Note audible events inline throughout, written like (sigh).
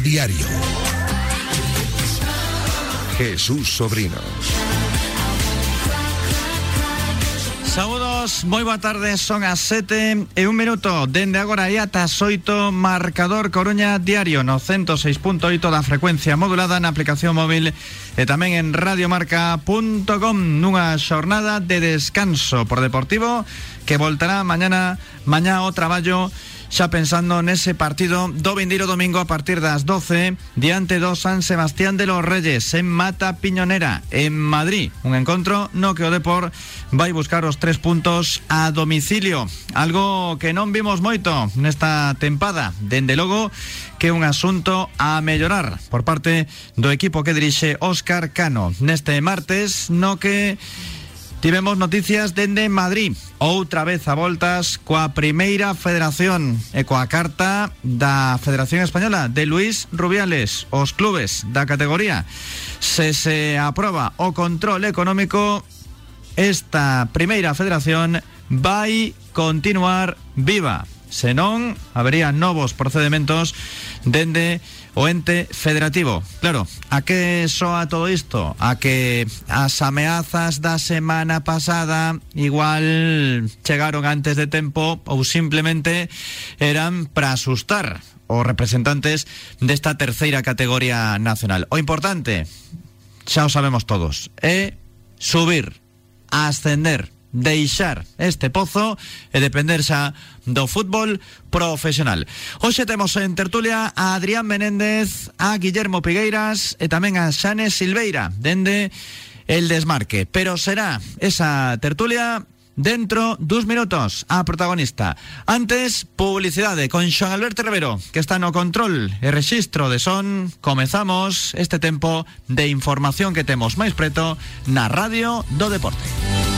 Diario. Jesús Sobrino. Saludos, moi boa tarde, son as 7 e un minuto Dende agora e ata xoito Marcador Coruña Diario no 106.8 da frecuencia modulada na aplicación móvil e tamén en radiomarca.com nunha xornada de descanso por Deportivo que voltará mañana mañá o traballo xa pensando nese partido do vindeiro domingo a partir das 12 diante do San Sebastián de los Reyes en Mata Piñonera en Madrid, un encontro no que o Depor vai buscar os tres puntos a domicilio, algo que non vimos moito nesta tempada, dende logo que un asunto a mellorar por parte do equipo que dirixe Óscar Cano. Neste martes no que Tivemos noticias dende Madrid. Outra vez a voltas coa primeira federación E coa carta da Federación Española De Luis Rubiales Os clubes da categoría. Se se aproba o control económico Esta primeira federación vai continuar viva. Senón, habería novos procedimentos dende o ente federativo. Claro, a que soa todo isto? A que as ameazas da semana pasada igual chegaron antes de tempo ou simplemente eran para asustar os representantes desta terceira categoría nacional. O importante, xa o sabemos todos, subir, ascender, deixar este pozo e depender xa do fútbol profesional. Hoxe temos en tertulia a Adrián Menéndez, a Guillermo Pigueiras e tamén a Xane Silveira, dende el desmarque. Pero será esa tertulia dentro dos minutos a protagonista. Antes, publicidade con Xoan Alberto Rivero, que está no control e rexistro de son. Comezamos este tempo de información que temos máis preto na Radio do Deporte.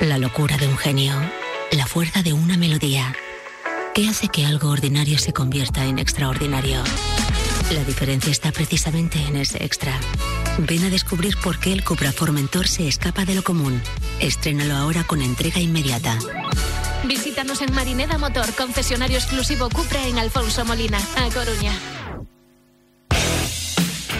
la locura de un genio, la fuerza de una melodía. ¿Qué hace que algo ordinario se convierta en extraordinario? La diferencia está precisamente en ese extra. Ven a descubrir por qué el Cupra Formentor se escapa de lo común. Estrénalo ahora con entrega inmediata. Visítanos en Marineda Motor, concesionario exclusivo Cupra en Alfonso Molina, A Coruña.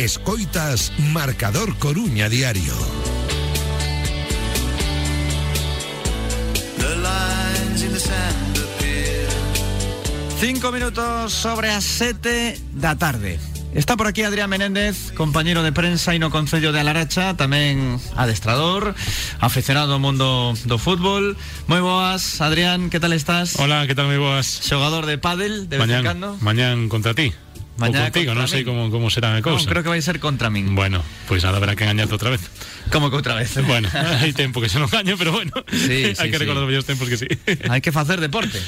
Escoitas Marcador Coruña Diario. Cinco minutos sobre as 7 da tarde. Está por aquí Adrián Menéndez, compañero de prensa e no Concello de Alaracha, tamén adestrador, aficionado ao mundo do fútbol. Moi boas, Adrián, que tal estás? Hola, que tal moi boas? Xogador de pádel, de vez en Mañán, cando. mañán contra ti. Mañá o contigo, non sei min. como, como será a Non, cousa. creo que vai ser contra min. Bueno, pois nada, habrá que engañarte outra vez. Como que outra vez. Bueno, (laughs) hai tempo que se non gaño, pero bueno, Sí, sí, (laughs) que sí. recordar os vellos tempos que sí. (laughs) Hai que facer deporte.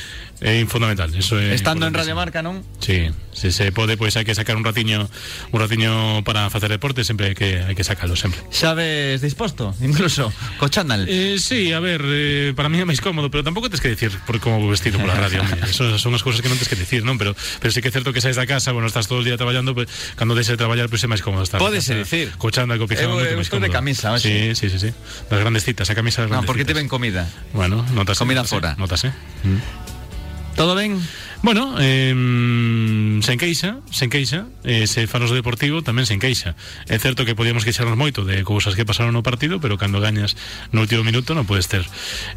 É fundamental, eso é Estando en. Radio Marca, non? Sí, se se pode, pois hai que sacar un ratiño un ratiño para facer deporte, sempre hai que hai que sacalo sempre. Xa ves disposto, incluso, co chándal. Eh, sí, a ver, eh, para mí é máis cómodo, pero tampouco tens que decir por como vou vestido pola radio. Eso son as cousas que non tens que decir, non? Pero pero sí que é certo que saes da casa, bueno, estás todo o día traballando, pues, cando deixes de traballar, pois pues, é máis cómodo estar. Pódese casa, dicir. Co pijama, Eu- moito eu máis estou de cómodo. camisa. Sí, sí, sí, sí. Das grandes citas, a camisa das porque te ven comida. Bueno, notas. Comida fora. Notas, eh? Todo ben? Bueno, eh, sen queixa, sen queixa, eh, se fanos do deportivo tamén sen queixa. É certo que podíamos queixarnos moito de cousas que pasaron no partido, pero cando gañas no último minuto non podes ter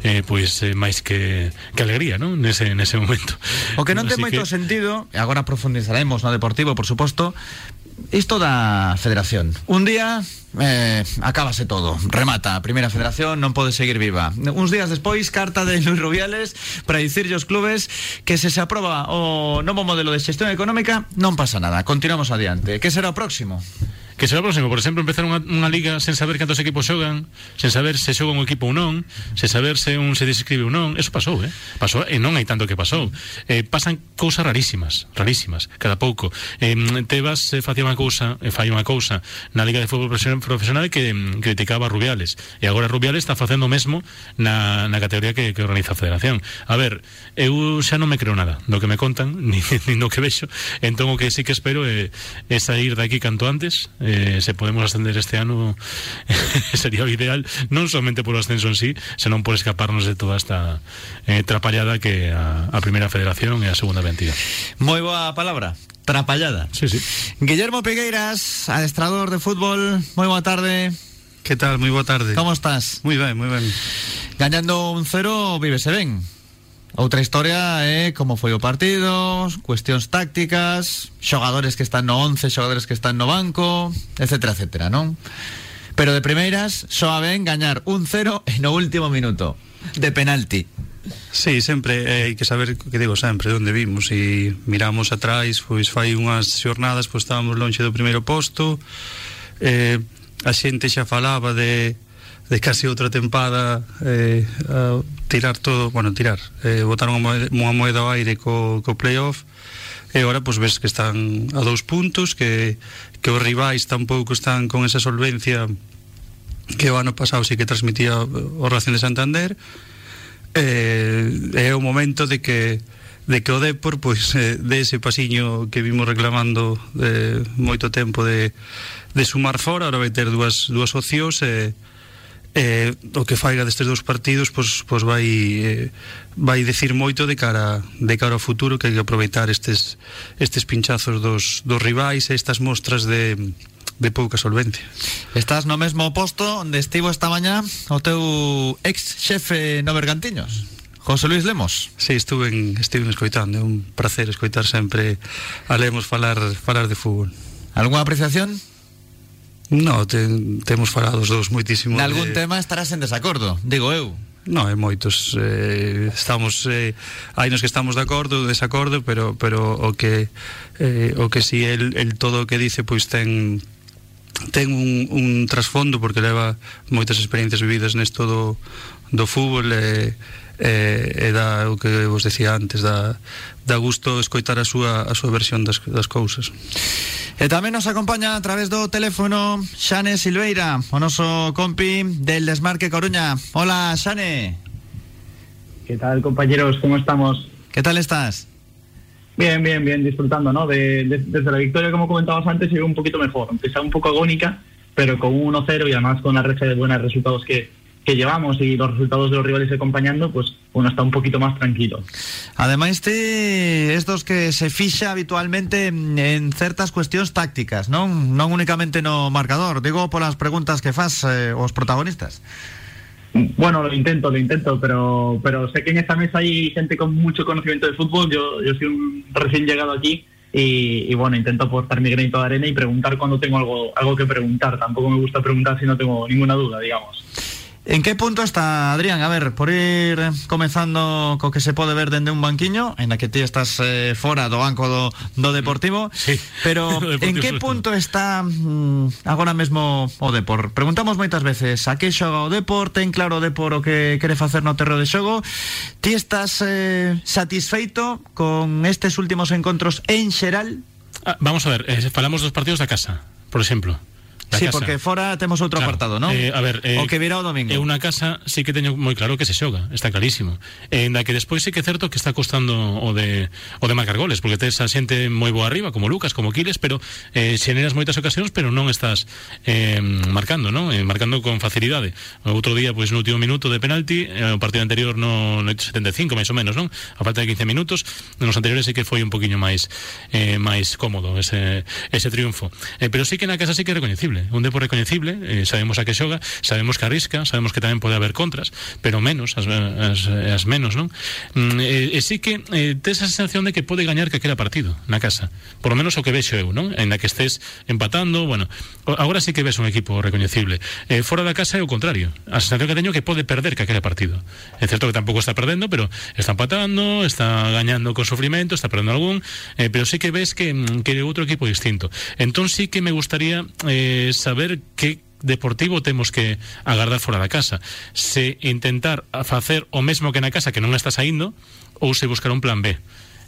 eh, pois eh, máis que, que alegría, non? Nese, nese momento. O que non ten moito que- sentido, e agora profundizaremos no deportivo, por suposto, isto da federación. Un día eh, acábase todo, remata a primeira federación, non pode seguir viva. Uns días despois, carta de Luis Rubiales para dicirlle aos clubes que se se aproba o novo modelo de xestión económica, non pasa nada, continuamos adiante. Que será o próximo? que será próximo, por exemplo, empezar unha, unha liga sen saber cantos equipos xogan, sen saber se xoga un equipo ou non, sen saber se un se describe ou non, eso pasou, eh? Pasou e non hai tanto que pasou. Eh, pasan cousas rarísimas, rarísimas, cada pouco. Eh, Tebas eh, facía unha cousa, eh, fai unha cousa na Liga de Fútbol Profesional que mm, criticaba a Rubiales, e agora Rubiales está facendo o mesmo na, na categoría que, que organiza a Federación. A ver, eu xa non me creo nada do que me contan, (laughs) ni, ni do que vexo, entón o que sí que espero é, é sair daqui canto antes, eh, se podemos ascender este ano (laughs) sería o ideal, non somente polo ascenso en sí, senón por escaparnos de toda esta eh, trapallada que a, a primeira federación e a segunda mentira. Moi boa palabra, trapallada. Sí, sí. Guillermo Pegueiras, adestrador de fútbol, moi boa tarde. Que tal? Moi boa tarde. Como estás? Moi ben, moi ben. Gañando un cero, vívese ben. Outra historia é como foi o partido, cuestións tácticas, xogadores que están no 11, xogadores que están no banco, etcétera, etcétera, non? Pero de primeiras, soa ben gañar un cero e no último minuto, de penalti. Sí, sempre eh, hai que saber que digo sempre onde vimos e miramos atrás, pois fai unhas xornadas, pois estábamos lonxe do primeiro posto. Eh, a xente xa falaba de de casi outra tempada eh, a tirar todo, bueno, tirar, eh, botar unha moeda, unha moeda ao aire co, co playoff e agora pois ves que están a dous puntos que, que os rivais tampouco están con esa solvencia que o ano pasado sí que transmitía o Racing de Santander eh, é o momento de que de que o Depor pois eh, de ese pasiño que vimos reclamando eh, moito tempo de, de sumar fora, agora vai ter dúas, dúas opcións e eh, eh, o que faiga destes dous partidos pois, pois vai eh, vai decir moito de cara de cara ao futuro que hai que aproveitar estes estes pinchazos dos, dos rivais e estas mostras de de pouca solvencia. Estás no mesmo posto onde estivo esta mañá o teu ex xefe no Bergantiños. José Luis Lemos. Sí, estuve en, estive escoitando, é un placer escoitar sempre a Lemos falar falar de fútbol. Alguna apreciación? No, te, temos falado os dous moitísimo Nalgún de... tema estarás en desacordo, digo eu. No, é moitos eh, Estamos eh, Hai nos que estamos de acordo, desacordo Pero, pero o que eh, O que si el, el todo o que dice Pois ten ten un, un trasfondo porque leva moitas experiencias vividas nesto do, do fútbol e, e, e dá o que vos decía antes dá, dá gusto escoitar a súa, a súa versión das, das cousas E tamén nos acompaña a través do teléfono Xane Silveira, o noso compi del Desmarque Coruña. Hola, Xane. ¿Qué tal, compañeros? ¿Cómo estamos? Que tal estás? Bien, bien, bien, disfrutando, ¿no? De, de- desde la victoria, como comentabas antes, llegó un poquito mejor. Empezó un poco agónica, pero con un 1-0 y además con la recha de buenos resultados que, que llevamos y los resultados de los rivales acompañando, pues uno está un poquito más tranquilo. Ademais ti estos que se fixa habitualmente en certas cuestións tácticas, non non únicamente no marcador, digo polas preguntas que faz eh, os protagonistas. Bueno, lo intento, lo intento, pero, pero sé que en esta mesa hay gente con mucho conocimiento de fútbol. Yo, yo soy un recién llegado aquí y, y bueno, intento aportar mi granito de arena y preguntar cuando tengo algo, algo que preguntar. Tampoco me gusta preguntar si no tengo ninguna duda, digamos. En que punto está, Adrián? A ver, por ir comenzando co que se pode ver dende un banquiño, en la que ti estás eh, fora do banco do, do Deportivo, (laughs) Sí, pero (laughs) Deportivo en que punto está mm, agora mesmo o Depor? Preguntamos moitas veces, a que xoga o Depor, ten claro o Depor o que quere facer no terreo de xogo, ti estás eh, satisfeito con estes últimos encontros en xeral? Ah, vamos a ver, eh, falamos dos partidos da casa, por exemplo. Sí, casa. porque fora temos outro Claro, apartado, non? eh, a ver, eh, o que virá o domingo. É unha casa sí que teño moi claro que se xoga, está clarísimo. En da que despois sí que é certo que está costando o de o de marcar goles, porque tes a xente moi boa arriba, como Lucas, como Quiles, pero eh, xeneras moitas ocasións, pero non estás eh, marcando, non? Eh, marcando con facilidade. O outro día, pois no último minuto de penalti, eh, o partido anterior no, no 75 máis ou menos, non? A falta de 15 minutos, nos anteriores sí que foi un poquiño máis eh, máis cómodo ese ese triunfo. Eh, pero sí que na casa sí que é recoñecible, un depo recoñecible, eh, sabemos a que xoga, sabemos que arrisca, sabemos que tamén pode haber contras, pero menos, as, as, as menos, non? Mm, eh, e sí que eh, tes a sensación de que pode gañar que aquela partido na casa, por lo menos o que vexo eu, non? En la que estés empatando, bueno, agora sí que ves un equipo recoñecible. Eh, fora da casa o contrario, a sensación que teño que pode perder que aquele partido. É certo que tampouco está perdendo, pero está empatando, está gañando con sufrimento, está perdendo algún, eh, pero sí que ves que, mm, que outro equipo distinto. Entón sí que me gustaría eh, saber que deportivo temos que agardar fora da casa. Se intentar facer o mesmo que na casa que non está saindo ou se buscar un plan B.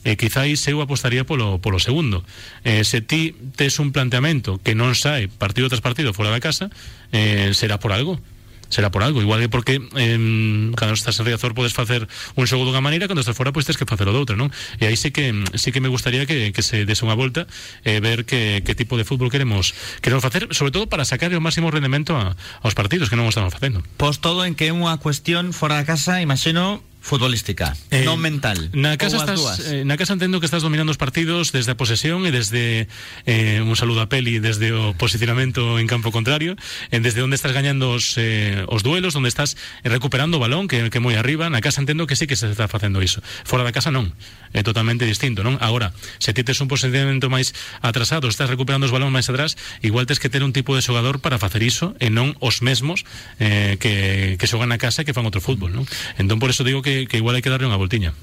E quizáis eu apostaría polo, polo segundo. Eh, se ti tes un planteamento que non sae partido tras partido fora da casa eh, será por algo será por algo, igual que porque eh, cando estás en Riazor podes facer un xogo dunha maneira, cando estás fora pois tens que facelo doutra, non? E aí sí que sí que me gustaría que, que se dese unha volta e eh, ver que, que tipo de fútbol queremos queremos facer, sobre todo para sacar o máximo rendemento a, aos partidos que non o estamos facendo. Pois todo en que é unha cuestión fora da casa, imagino, futbolística, eh, non mental. Na casa estás, eh, na casa entendo que estás dominando os partidos desde a posesión e desde eh, un saludo a Peli desde o posicionamento en campo contrario, eh, desde onde estás gañando os, eh, os duelos, onde estás recuperando o balón que que moi arriba, na casa entendo que sí que se está facendo iso. Fora da casa non, é totalmente distinto, non? Agora, se ti tes un posicionamento máis atrasado, estás recuperando os balóns máis atrás, igual tes que ter un tipo de xogador para facer iso e non os mesmos eh, que, que xogan na casa e que fan outro fútbol, non? Entón, por eso digo que que igual hai que darle unha voltiña.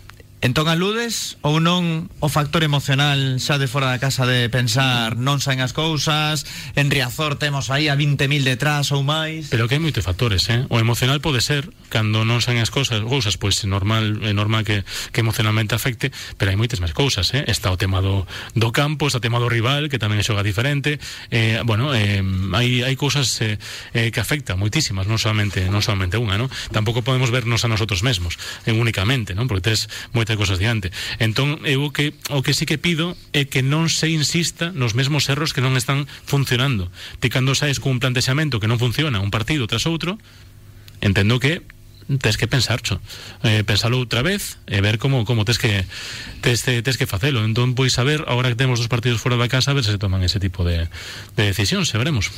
Entón aludes ou non o factor emocional xa de fora da casa de pensar non saen as cousas, en Riazor temos aí a 20.000 detrás ou máis. Pero que hai moitos factores, eh? O emocional pode ser cando non saen as cousas, cousas pois é normal, é normal que, que emocionalmente afecte, pero hai moitas máis cousas, eh? Está o tema do, do campo, está o tema do rival, que tamén xoga diferente. Eh, bueno, eh, hai hai cousas eh, eh, que afectan moitísimas, non solamente non solamente unha, non? Tampouco podemos vernos a nosotros mesmos, eh, únicamente, non? Porque tes moita cosas diante. Entón, eu o que, o que sí que pido é que non se insista nos mesmos erros que non están funcionando. Ti cando saes cun plantexamento que non funciona, un partido tras outro, entendo que tes que pensar, cho. Eh, pensalo outra vez e ver como como tes que tes, te- tes que facelo. Entón, pois saber, agora que temos dos partidos fora da casa, a ver se se toman ese tipo de, de decisións, se veremos.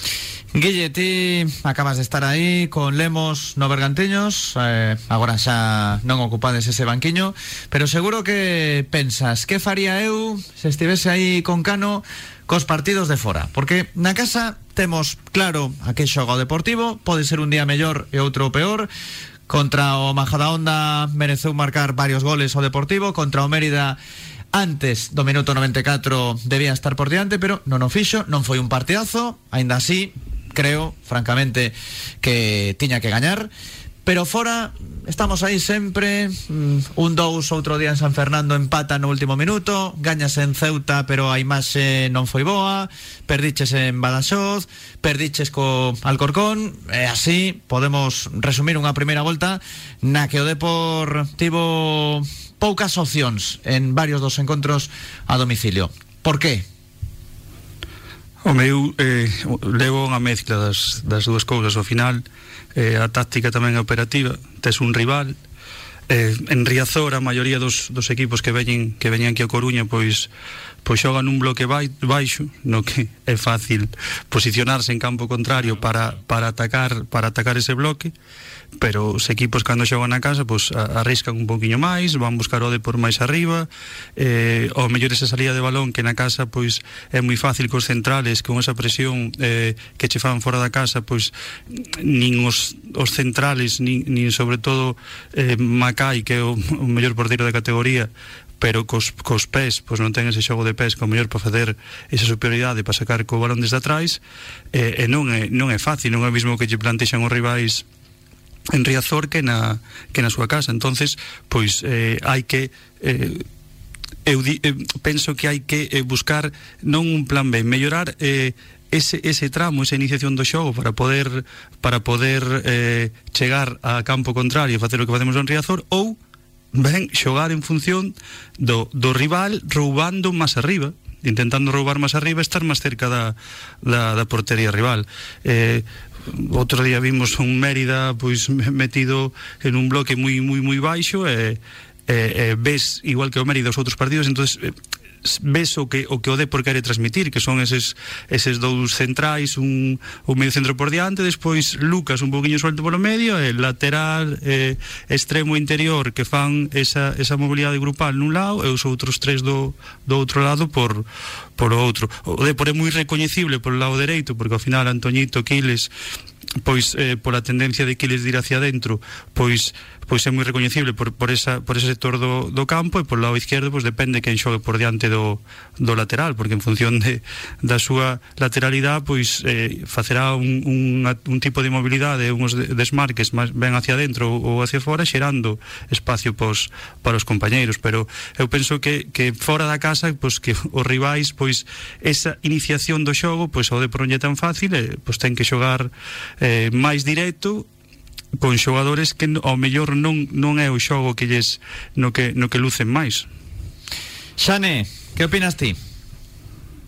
Guille, ti acabas de estar aí con Lemos no Bergantiños eh, Agora xa non ocupades ese banquiño Pero seguro que pensas Que faría eu se estivese aí con Cano Cos partidos de fora Porque na casa temos claro A que xoga Deportivo Pode ser un día mellor e outro peor Contra o Majadahonda mereceu marcar varios goles o Deportivo Contra o Mérida Antes do minuto 94 debía estar por diante, pero non o fixo, non foi un partidazo, aínda así, creo, francamente, que tiña que gañar, pero fora estamos aí sempre, mm, un dous outro día en San Fernando empata no último minuto, gañas en Ceuta, pero a imaxe non foi boa, perdiches en Badaxoz, perdiches co Alcorcón, e así podemos resumir unha primeira volta na que o Depor en varios dos encontros a domicilio. Por qué? O meu eh, levo unha mezcla das, das dúas cousas ao final. Eh, a táctica tamén é operativa tes un rival. Eh, en Riazor a maioría dos, dos equipos que veñen que veñen aquí a Coruña pois pois xoga nun bloque baixo no que é fácil posicionarse en campo contrario para, para atacar para atacar ese bloque pero os equipos cando xogan na casa pois arriscan un poquinho máis, van buscar o de por máis arriba, eh, ou mellor esa salida de balón que na casa pois é moi fácil cos centrales con esa presión eh, que che fan fora da casa pois nin os, os centrales nin, nin sobre todo eh, Macai que é o, o mellor portero da categoría pero cos, cos pés pois non ten ese xogo de pés como mellor para facer esa superioridade para sacar co balón desde atrás e, e non, é, non é fácil non é o mismo que lle plantexan os rivais en Riazor que na, que na súa casa. Entonces pois eh, hai que eh, eu, di, eh, penso que hai que eh, buscar non un plan B, mellorar eh, ese, ese tramo, esa iniciación do xogo para poder para poder eh, chegar a campo contrario e facer o que facemos en Riazor ou ben xogar en función do, do rival roubando máis arriba. Intentando roubar máis arriba estar máis cerca da, da, da portería rival. Eh, outro día vimos un Mérida pois metido en un bloque moi moi moi baixo e, e, e ves igual que o Mérida os outros partidos entonces ves o que o que o Depor quere transmitir, que son eses eses dous centrais, un o medio centro por diante, despois Lucas un poquinho suelto polo medio, e lateral eh, extremo interior que fan esa esa mobilidade grupal nun lado e os outros tres do do outro lado por por outro. O Depor é moi recoñecible polo lado dereito, porque ao final Antoñito Quiles pois eh, pola tendencia de que les dir hacia dentro, pois pois é moi recoñecible por, por, esa, por ese sector do, do campo e por lado izquierdo pois depende quen xogue por diante do, do lateral porque en función de, da súa lateralidade pois eh, facerá un, un, un tipo de mobilidade uns desmarques máis ben hacia dentro ou hacia fora xerando espacio pois, para os compañeiros. Pero eu penso que, que fora da casa pois que os rivais pois esa iniciación do xogo pois o de pronlle tan fácil eh, pois ten que xogar eh, máis directo con xogadores que ao mellor non, non é o xogo que lles no que, no que lucen máis. Xane, que opinas ti?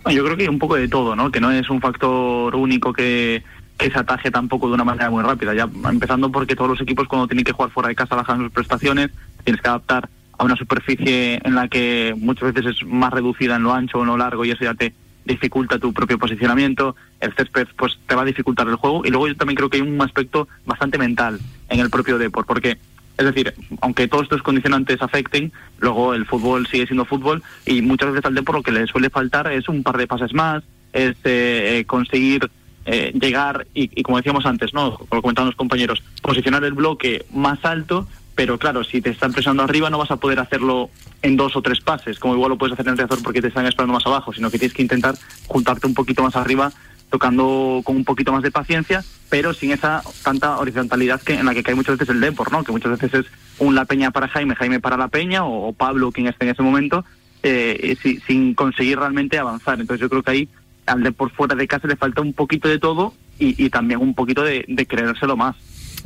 Yo creo que un poco de todo, ¿no? Que no es un factor único que, que se ataje tampoco de una manera muy rápida. Ya empezando porque todos los equipos cuando tienen que jugar fuera de casa bajan sus prestaciones, tienes que adaptar a una superficie en la que muchas veces es más reducida en lo ancho o en lo largo y eso ya te dificulta tu propio posicionamiento, el césped pues te va a dificultar el juego. Y luego yo también creo que hay un aspecto bastante mental en el propio deporte, porque es decir, aunque todos estos condicionantes afecten, luego el fútbol sigue siendo fútbol y muchas veces al deporte lo que le suele faltar es un par de pases más, es eh, conseguir eh, llegar y, y, como decíamos antes, no, como comentaban los compañeros, posicionar el bloque más alto pero claro, si te están presionando arriba no vas a poder hacerlo en dos o tres pases, como igual lo puedes hacer en el reazor porque te están esperando más abajo, sino que tienes que intentar juntarte un poquito más arriba, tocando con un poquito más de paciencia, pero sin esa tanta horizontalidad que en la que cae muchas veces el Depor, ¿no? Que muchas veces es un La Peña para Jaime, Jaime para La Peña, o, Pablo quien esté en ese momento, eh, si, sin conseguir realmente avanzar. Entonces yo creo que ahí al Depor fuera de casa le falta un poquito de todo y, también un poquito de creérselo más.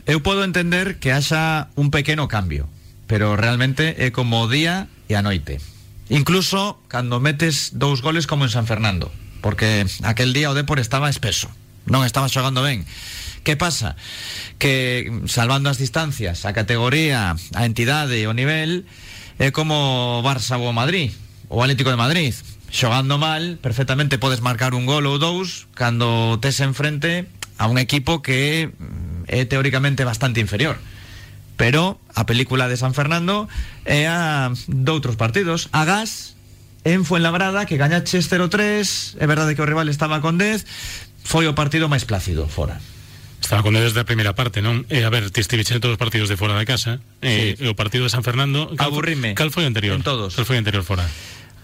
eu podo entender que haxa un pequeno cambio, pero realmente é como o día e a noite. Incluso cando metes dous goles como en San Fernando, porque aquel día o Depor estaba espeso, non estaba xogando ben. Que pasa? Que salvando as distancias, a categoría, a entidade, e o nivel, é como Barça ou Madrid, o Atlético de Madrid. Xogando mal, perfectamente podes marcar un gol ou dous cando tes enfrente a un equipo que é teóricamente bastante inferior. Pero a película de San Fernando é a doutros partidos. A Gas en Fuenlabrada que gañaches 0-3, é verdade que o rival estaba con 10, foi o partido máis plácido fora. Estaba con desde a primeira parte, non? E a ver, ti estiveches en todos os partidos de fora da casa, sí. e, e o partido de San Fernando, cal, Aburrime. Cal foi o anterior? En todos. Cal foi o anterior fora?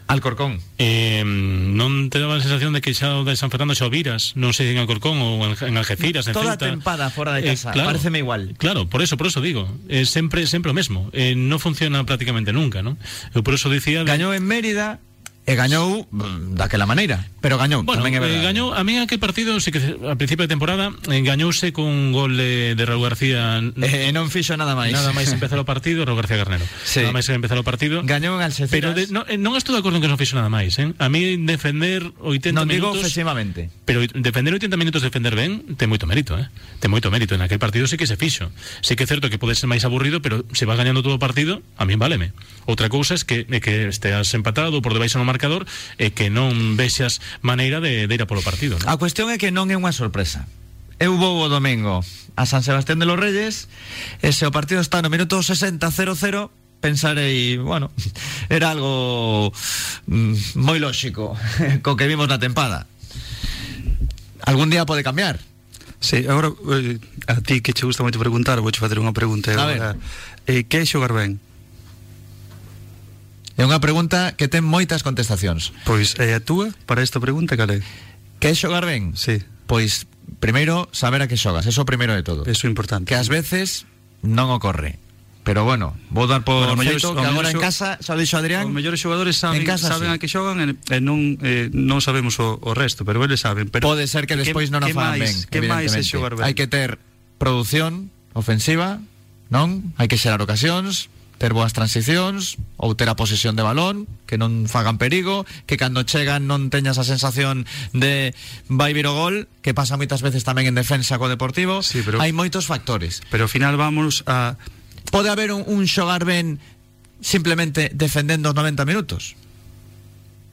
Alcorcón. Eh, non te daba a sensación de que xa o de San Fernando xa o viras, non sei en Alcorcón ou en, en Algeciras, en Toda Ceuta. tempada fora de casa, eh, claro, pareceme igual. Claro, por eso, por eso digo, eh, sempre sempre o mesmo. Eh, non funciona prácticamente nunca, non? Eu por eso dicía de... Gañou en Mérida e gañou mm, daquela maneira, pero gañou, Bueno, tamén é eh, verdade. gañou a mí aquel partido, sí que a principio de temporada eh, gañouse con un gol de, de Raúl García Eh, non fixo nada máis. Nada máis empezar o partido, Raúl García Garnero. Sí. Nada máis empezar o partido. Gañou en Algeciras. Pero de, no, eh, non estou de acordo en que non fixo nada máis, eh? A mí defender 80 non digo minutos ofensivamente. Pero defender 80 minutos defender ben ten moito mérito, eh? Ten moito mérito en aquel partido sí que se fixo. Sí que é certo que pode ser máis aburrido, pero se va gañando todo o partido, a mí váleme. Outra cousa é que é que esteas empatado por debaixo no marcador marcador e que non vexas maneira de, de ir a polo partido. ¿no? A cuestión é que non é unha sorpresa. Eu vou o domingo a San Sebastián de los Reyes e se o partido está no minuto 60 0-0 pensarei, bueno, (laughs) era algo mm, moi lóxico (laughs) co que vimos na tempada. Algún día pode cambiar. Sí, agora eh, a ti que che gusta moito preguntar, vou facer unha pregunta agora. Eh, que é xogar ben? É unha pregunta que ten moitas contestacións. Pois, é a túa para esta pregunta, Calé? Que é xogar ben? Sí. Pois, primeiro, saber a que xogas. Eso primeiro de todo. Eso é importante. Que ás veces non ocorre. Pero bueno, vou dar por bueno, mellor, feito que agora en casa, xa dixo Adrián, os mellores xogadores saben, casa, saben sí. a que xogan e, e non eh, non sabemos o, o resto, pero eles saben, pero Pode ser que despois non a fan ben. Que máis é xogar ben? Hai que ter produción ofensiva, non? Hai que xerar ocasións, ter boas transicións ou ter a posesión de balón, que non fagan perigo, que cando chegan non teñas a sensación de vai vir o gol, que pasa moitas veces tamén en defensa co Deportivo. Sí, pero- Hai moitos factores. Pero ao final vamos a Pode haber un, un xogar ben simplemente defendendo os 90 minutos.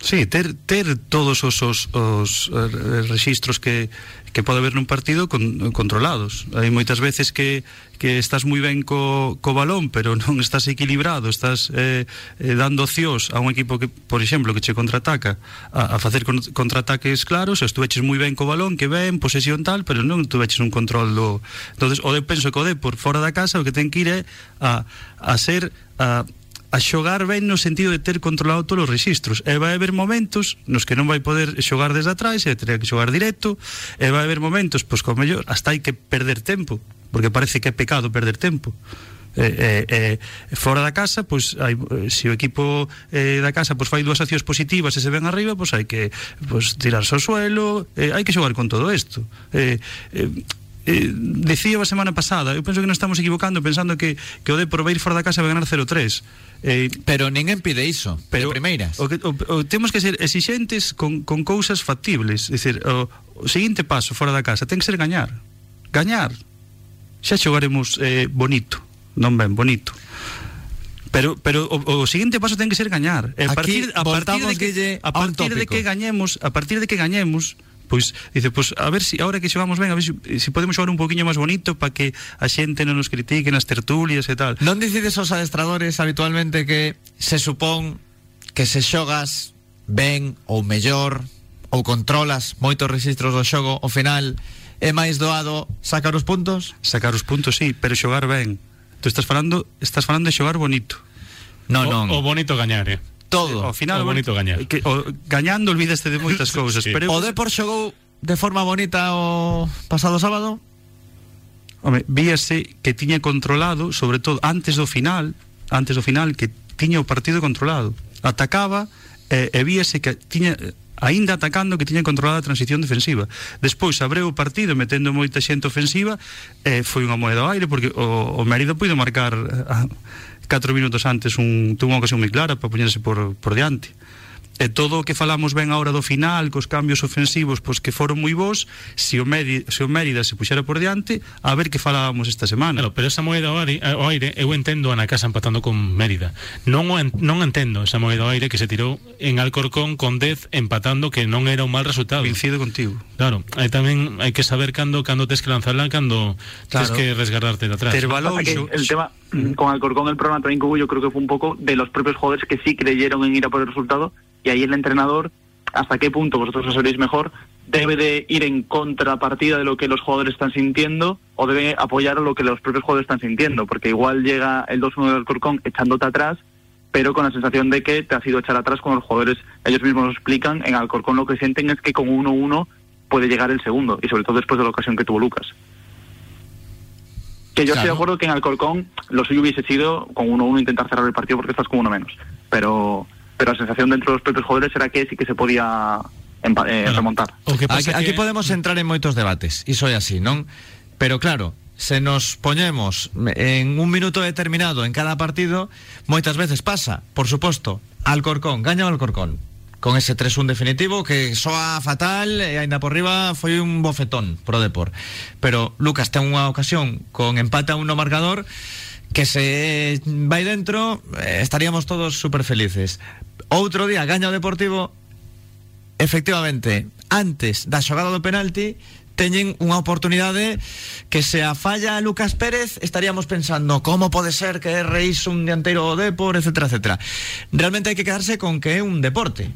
Sí, ter, ter todos os, os, os eh, registros que, que pode haber nun partido con, controlados. Hai moitas veces que, que estás moi ben co, co balón, pero (laughs) non estás equilibrado, estás eh, eh, dando ocios a un equipo que, por exemplo, que che contraataca a, a facer con, contraataques claros, estuveches moi ben co balón, que ben, posesión tal, pero non tuveches un control do... entonces o de penso que o de por fora da casa o que ten que ir é a, a ser... A, a xogar ben no sentido de ter controlado todos os registros. E vai haber momentos nos que non vai poder xogar desde atrás, e terá que xogar directo, e vai haber momentos, pois, como mellor, hasta hai que perder tempo, porque parece que é pecado perder tempo eh, eh, eh, fora da casa, pois hai, se o equipo eh, da casa pois fai dúas accións positivas e se ven arriba, pois hai que pois tirarse ao suelo, eh, hai que xogar con todo isto. Eh, eh, eh, decía a semana pasada eu penso que non estamos equivocando pensando que, que o Depor vai ir fora da casa e vai ganar 0-3 eh, Pero ninguén pide iso, pero de primeiras. o que, o, o, temos que ser exixentes con, con cousas factibles. É dicir, o, o seguinte paso fora da casa ten que ser gañar. Gañar. Xa xogaremos eh, bonito. Non ben, bonito. Pero, pero o, o seguinte paso ten que ser gañar. E a Aquí partir, a partir de que, a partir de que gañemos, a partir de que gañemos, pois dice, pois a ver si agora que xogamos ben, a ver se si, si podemos xogar un poquinho máis bonito para que a xente non nos critique nas tertulias e tal. Non dicides aos adestradores habitualmente que se supón que se xogas ben ou mellor ou controlas moitos registros do xogo, ao final é máis doado sacar os puntos? Sacar os puntos, sí, pero xogar ben. Tú estás falando, estás falando de xogar bonito. Non, o, non. O bonito gañar, eh todo. Ao final, o bonito gañar. Que, o, gañando olvidaste de moitas (laughs) cousas, sí. pero o Depor xogou de forma bonita o pasado sábado. Home, víase que tiña controlado, sobre todo antes do final, antes do final que tiña o partido controlado. Atacaba e, e víase que tiña aínda atacando que tiña controlada a transición defensiva. Despois abreu o partido metendo moita xente ofensiva e foi unha moeda ao aire porque o, o Mérida puido marcar eh, a, 4 minutos antes un, tuvo unha ocasión moi clara para poñerse por, por diante. E todo o que falamos ben agora do final, cos cambios ofensivos, pois que foron moi bons, se o, Mérida, se o Mérida se puxera por diante, a ver que falábamos esta semana. Claro, pero esa moeda ao aire, ao aire eu entendo a na casa empatando con Mérida. Non o non entendo esa moeda ao aire que se tirou en Alcorcón con 10 empatando que non era un mal resultado. Coincido contigo. Claro, aí tamén hai que saber cando cando tes que lanzarla, cando Claro. tes que resgarrarte de atrás. Ter ¿no? balón, Pasa que xo- el tema con Alcorcón, el problema también que hubo, yo creo que fue un poco de los propios jugadores que sí creyeron en ir a por el resultado y ahí el entrenador, hasta qué punto, vosotros lo sabréis mejor, debe de ir en contrapartida de lo que los jugadores están sintiendo o debe apoyar a lo que los propios jugadores están sintiendo, porque igual llega el 2-1 del Alcorcón echándote atrás, pero con la sensación de que te has ido a echar atrás cuando los jugadores ellos mismos lo explican, en Alcorcón lo que sienten es que con 1-1 puede llegar el segundo, y sobre todo después de la ocasión que tuvo Lucas. Que yo estoy de acuerdo que en Alcorcón lo suyo hubiese sido con 1-1 intentar cerrar el partido porque estás con uno menos. Pero pero a sensación dentro dos propios jogadores era que sí que se podía eh, Bueno, remontar. Aquí, aquí podemos entrar en moitos debates, iso é así, non? Pero claro, se nos poñemos en un minuto determinado en cada partido, moitas veces pasa, por suposto, Alcorcón, gaña o Alcorcón, con ese 3-1 definitivo que soa fatal e aínda por riba foi un bofetón pro Depor. Pero Lucas ten unha ocasión con empate a un no marcador que se vai dentro eh, estaríamos todos super felices. Outro día gaña o Deportivo efectivamente, antes da xogada do penalti, teñen unha oportunidade que se a falla Lucas Pérez estaríamos pensando como pode ser que reís un dianteiro do Depor, etcétera, etcétera. Realmente hai que quedarse con que é un deporte.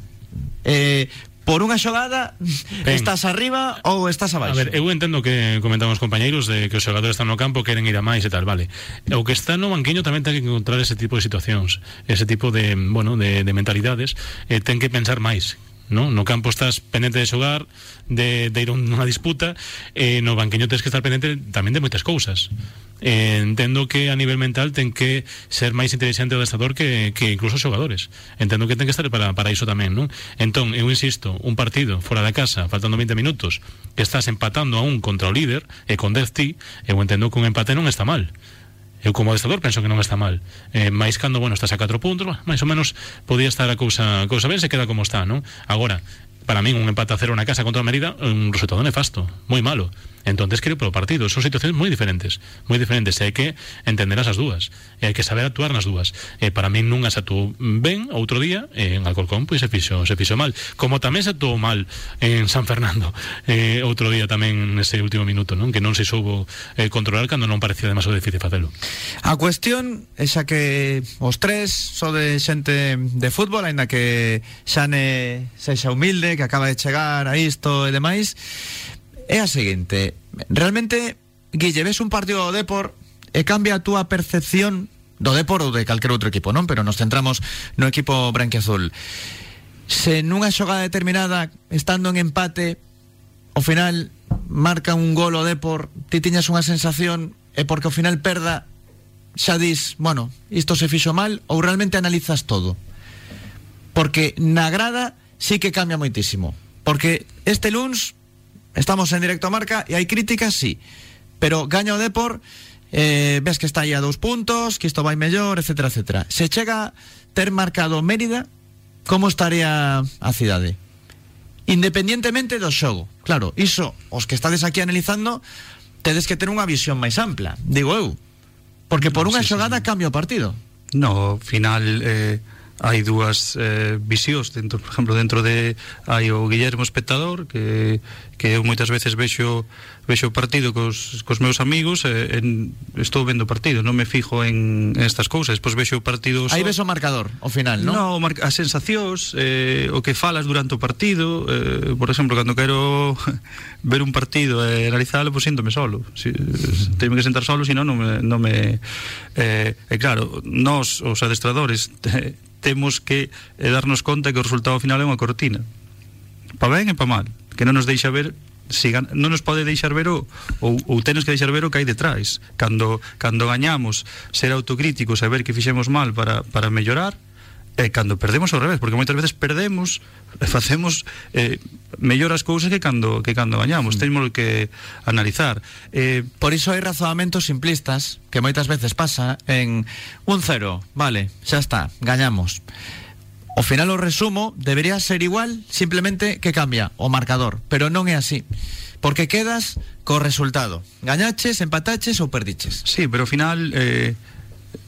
Eh, por unha xogada ben. estás arriba ou estás abaixo. A ver, eu entendo que comentamos compañeiros de que os xogadores están no campo, queren ir a máis e tal, vale. O que está no banquiño tamén ten que encontrar ese tipo de situacións, ese tipo de, bueno, de, de mentalidades, eh, ten que pensar máis, no? no campo estás pendente de xogar de, de ir a unha disputa e eh, no banqueño tens que estar pendente tamén de moitas cousas eh, entendo que a nivel mental ten que ser máis inteligente o adestrador que, que incluso os xogadores entendo que ten que estar para, para iso tamén non? entón, eu insisto, un partido fora da casa faltando 20 minutos que estás empatando a un contra o líder e con 10 ti, eu entendo que un empate non está mal Eu como adestrador penso que non está mal eh, máis cando, bueno, estás a 4 puntos máis ou menos podía estar a cousa, a cousa se queda como está, non? Agora, para min un empate a cero na casa contra o Mérida un resultado nefasto, moi malo. Entonces creo polo partido, son situacións moi diferentes, moi diferentes e hai que entender as dúas, e hai que saber actuar nas dúas. E para min nunha se atuou ben outro día en Alcorcón pois se fixo, se fixo mal, como tamén se atuou mal en San Fernando (laughs) eh, outro día tamén nese último minuto, non? Que non se soubo eh, controlar cando non parecía demasiado difícil facelo. A cuestión é xa que os tres só de xente de fútbol, aínda que xa ne sexa humilde que acaba de chegar a isto e demais. É a seguinte realmente, Guille, ves un partido do Depor e cambia a túa percepción do Depor ou de calquer outro equipo, non? Pero nos centramos no equipo branquiazul. Se nunha xogada determinada estando en empate ao final marca un gol o Depor ti tiñas unha sensación e porque ao final perda xa dis, bueno, isto se fixo mal ou realmente analizas todo? Porque na grada sí que cambia moitísimo. Porque este luns estamos en directo a marca e hai críticas, sí. Pero gaña o Depor, eh, ves que está aí a dous puntos, que isto vai mellor, etcétera, etcétera. Se chega ter marcado Mérida, como estaría a cidade? Independientemente do xogo. Claro, iso, os que estades aquí analizando, tedes que ter unha visión máis ampla, digo eu. Porque por unha xogada cambia o partido. No, final eh, hai dúas eh, visións dentro, por exemplo, dentro de hai o Guillermo espectador que, que eu moitas veces vexo vexo o partido cos, cos meus amigos e, en, estou vendo o partido non me fijo en, en estas cousas despois vexo o partido aí ves o marcador ao final, non? No, mar, as sensacións eh, o que falas durante o partido eh, por exemplo, cando quero (laughs) ver un partido e eh, analizalo pois pues, síntome solo si, teño que sentar solo, senón non me, non me eh, e claro, nós, os adestradores te, (laughs) temos que eh, darnos conta que o resultado final é unha cortina. Pa ben e pa mal, que non nos deixa ver si gan, non nos pode deixar ver o, ou, ou tenes que deixar ver o que hai detrás cando, cando gañamos ser autocríticos e ver que fixemos mal para, para mellorar e cando perdemos ao revés, porque moitas veces perdemos facemos eh, mellor as cousas que cando que cando gañamos, mm. temos que analizar. Eh, Por iso hai razonamentos simplistas que moitas veces pasa en un cero, vale, xa está, gañamos. Ao final o resumo debería ser igual, simplemente que cambia o marcador, pero non é así. Porque quedas co resultado. Gañaches, empataches ou perdiches. Sí, pero ao final eh,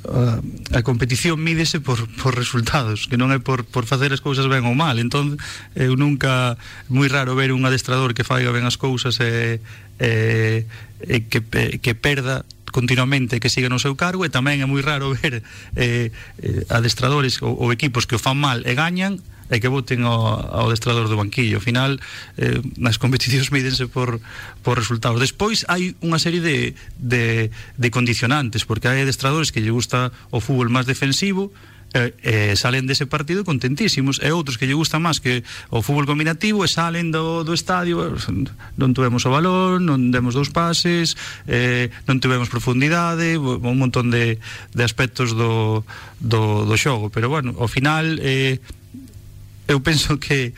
a, a competición mídese por, por resultados que non é por, por facer as cousas ben ou mal. Entón eu nunca moi raro ver un adestrador que faiga ben as cousas e, e, e que, e, que perda continuamente que siga no seu cargo e tamén é moi raro (laughs) ver eh, eh, adestradores ou, ou equipos que o fan mal e gañan e que voten ao, ao destrador do banquillo. Ao final, eh, nas competicións (laughs) mídense por, por resultados. Despois hai unha serie de, de, de condicionantes, porque hai destradores que lle gusta o fútbol máis defensivo, eh, eh, salen dese partido contentísimos e outros que lle gusta máis que o fútbol combinativo e salen do, do estadio non tuvemos o balón non demos dous pases eh, non tuvemos profundidade un montón de, de aspectos do, do, do xogo pero bueno, ao final eh, eu penso que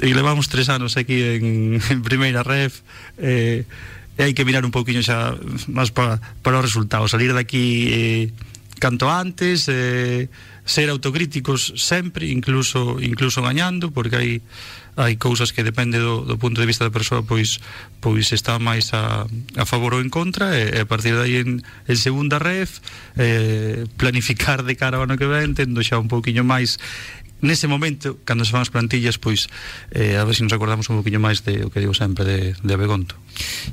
e levamos tres anos aquí en, en primeira ref eh, e hai que mirar un pouquiño xa máis para, para os resultados. Salir daqui eh, canto antes eh, ser autocríticos sempre, incluso incluso gañando, porque hai hai cousas que depende do, do punto de vista da persoa pois pois está máis a, a favor ou en contra e, e a partir de aí en, en segunda ref eh, planificar de cara ao ano que ven tendo xa un pouquiño máis nese momento, cando se fan as plantillas, pois, eh, a ver se nos acordamos un poquinho máis de o que digo sempre de, de Abegonto.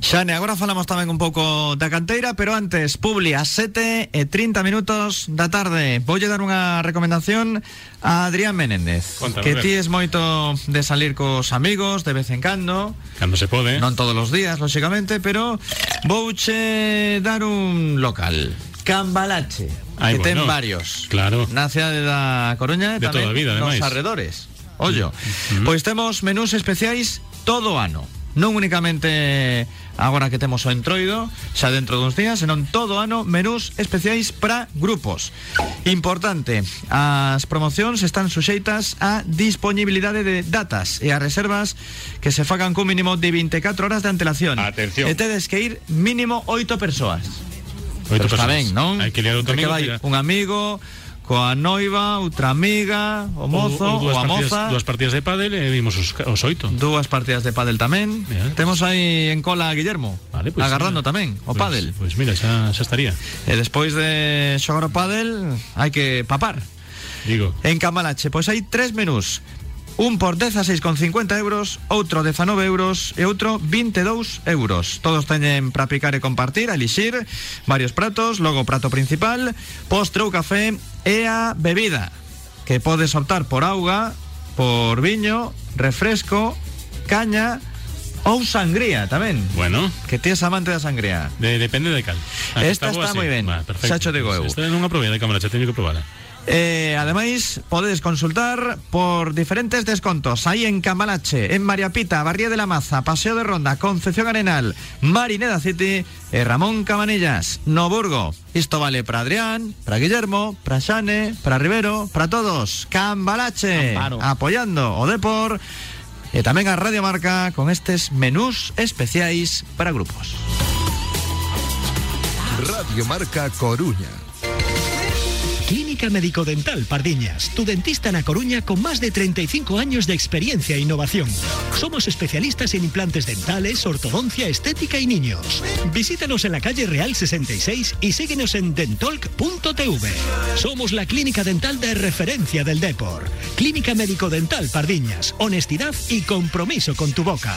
Xane, agora falamos tamén un pouco da canteira, pero antes, publi a 7 e 30 minutos da tarde. Voulle dar unha recomendación a Adrián Menéndez, Contanos, que ti es moito de salir cos amigos de vez en cando. Cando se pode. Non todos os días, lóxicamente, pero vouche dar un local. Cambalache. Ai, que ten bueno. Ah, varios. Claro. Na cidade da Coruña e De tamén toda a vida, nos ademais. arredores. Ollo, pois temos menús especiais todo o ano. Non únicamente agora que temos o entroido, xa dentro duns días, senón todo o ano menús especiais para grupos. Importante, as promocións están suxeitas a disponibilidade de datas e as reservas que se fagan cun mínimo de 24 horas de antelación. Atención. E tedes que ir mínimo 8 persoas. Oito Pero está ben, non? Hai que liar outro amigo. Vai un amigo, coa noiva, outra amiga, o mozo, ou, ou, ou a partidas, moza. Dúas partidas de pádel e vimos os, os oito. Dúas partidas de pádel tamén. Yeah. Temos aí en cola a Guillermo, vale, pues, agarrando mira. tamén o pues, pádel. Pois pues mira, xa, xa estaría. E despois de xogar o pádel, hai que papar. Digo. En Camalache, pois hai tres menús Un por 16,50 euros, outro 19 euros e outro 22 euros. Todos teñen para picar e compartir, a elixir varios pratos, logo prato principal, postre ou café e a bebida, que podes optar por auga, por viño, refresco, caña ou sangría tamén. bueno, Que ti es amante da sangría. de, depende de cal. Ah, Esta está sí. moi ben. Va, perfecto. Xa cho digo eu. Esta non a probei de cámara, xa teño que probar. Eh, ademais, podedes consultar por diferentes descontos aí en Camalache, en María Pita, Barría de la Maza, Paseo de Ronda, Concepción Arenal, Marineda City e Ramón Cabanillas, no Burgo. Isto vale para Adrián, para Guillermo, para Xane, para Rivero, para todos. Cambalache, Amparo. apoyando o Depor e tamén a Radio Marca con estes menús especiais para grupos. Radio Marca Coruña. Clínica Médico Dental Pardiñas, tu dentista en A Coruña con más de 35 años de experiencia e innovación. Somos especialistas en implantes dentales, ortodoncia, estética y niños. Visítanos en la calle Real 66 y síguenos en dentolc.tv. Somos la clínica dental de referencia del Depor. Clínica Médico Dental Pardiñas, honestidad y compromiso con tu boca.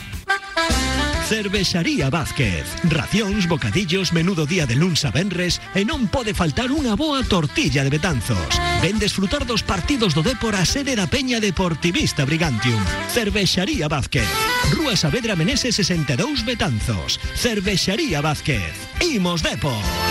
Cervexaría Vázquez. Racións, bocadillos, menudo día de luns a venres e non pode faltar unha boa tortilla de Betanzos. Ven desfrutar dos partidos do Dépor a sede da Peña Deportivista Brigantium. Cervexaría Vázquez. Rúa Saavedra Menese 62 Betanzos. Cervexaría Vázquez. Imos Depor.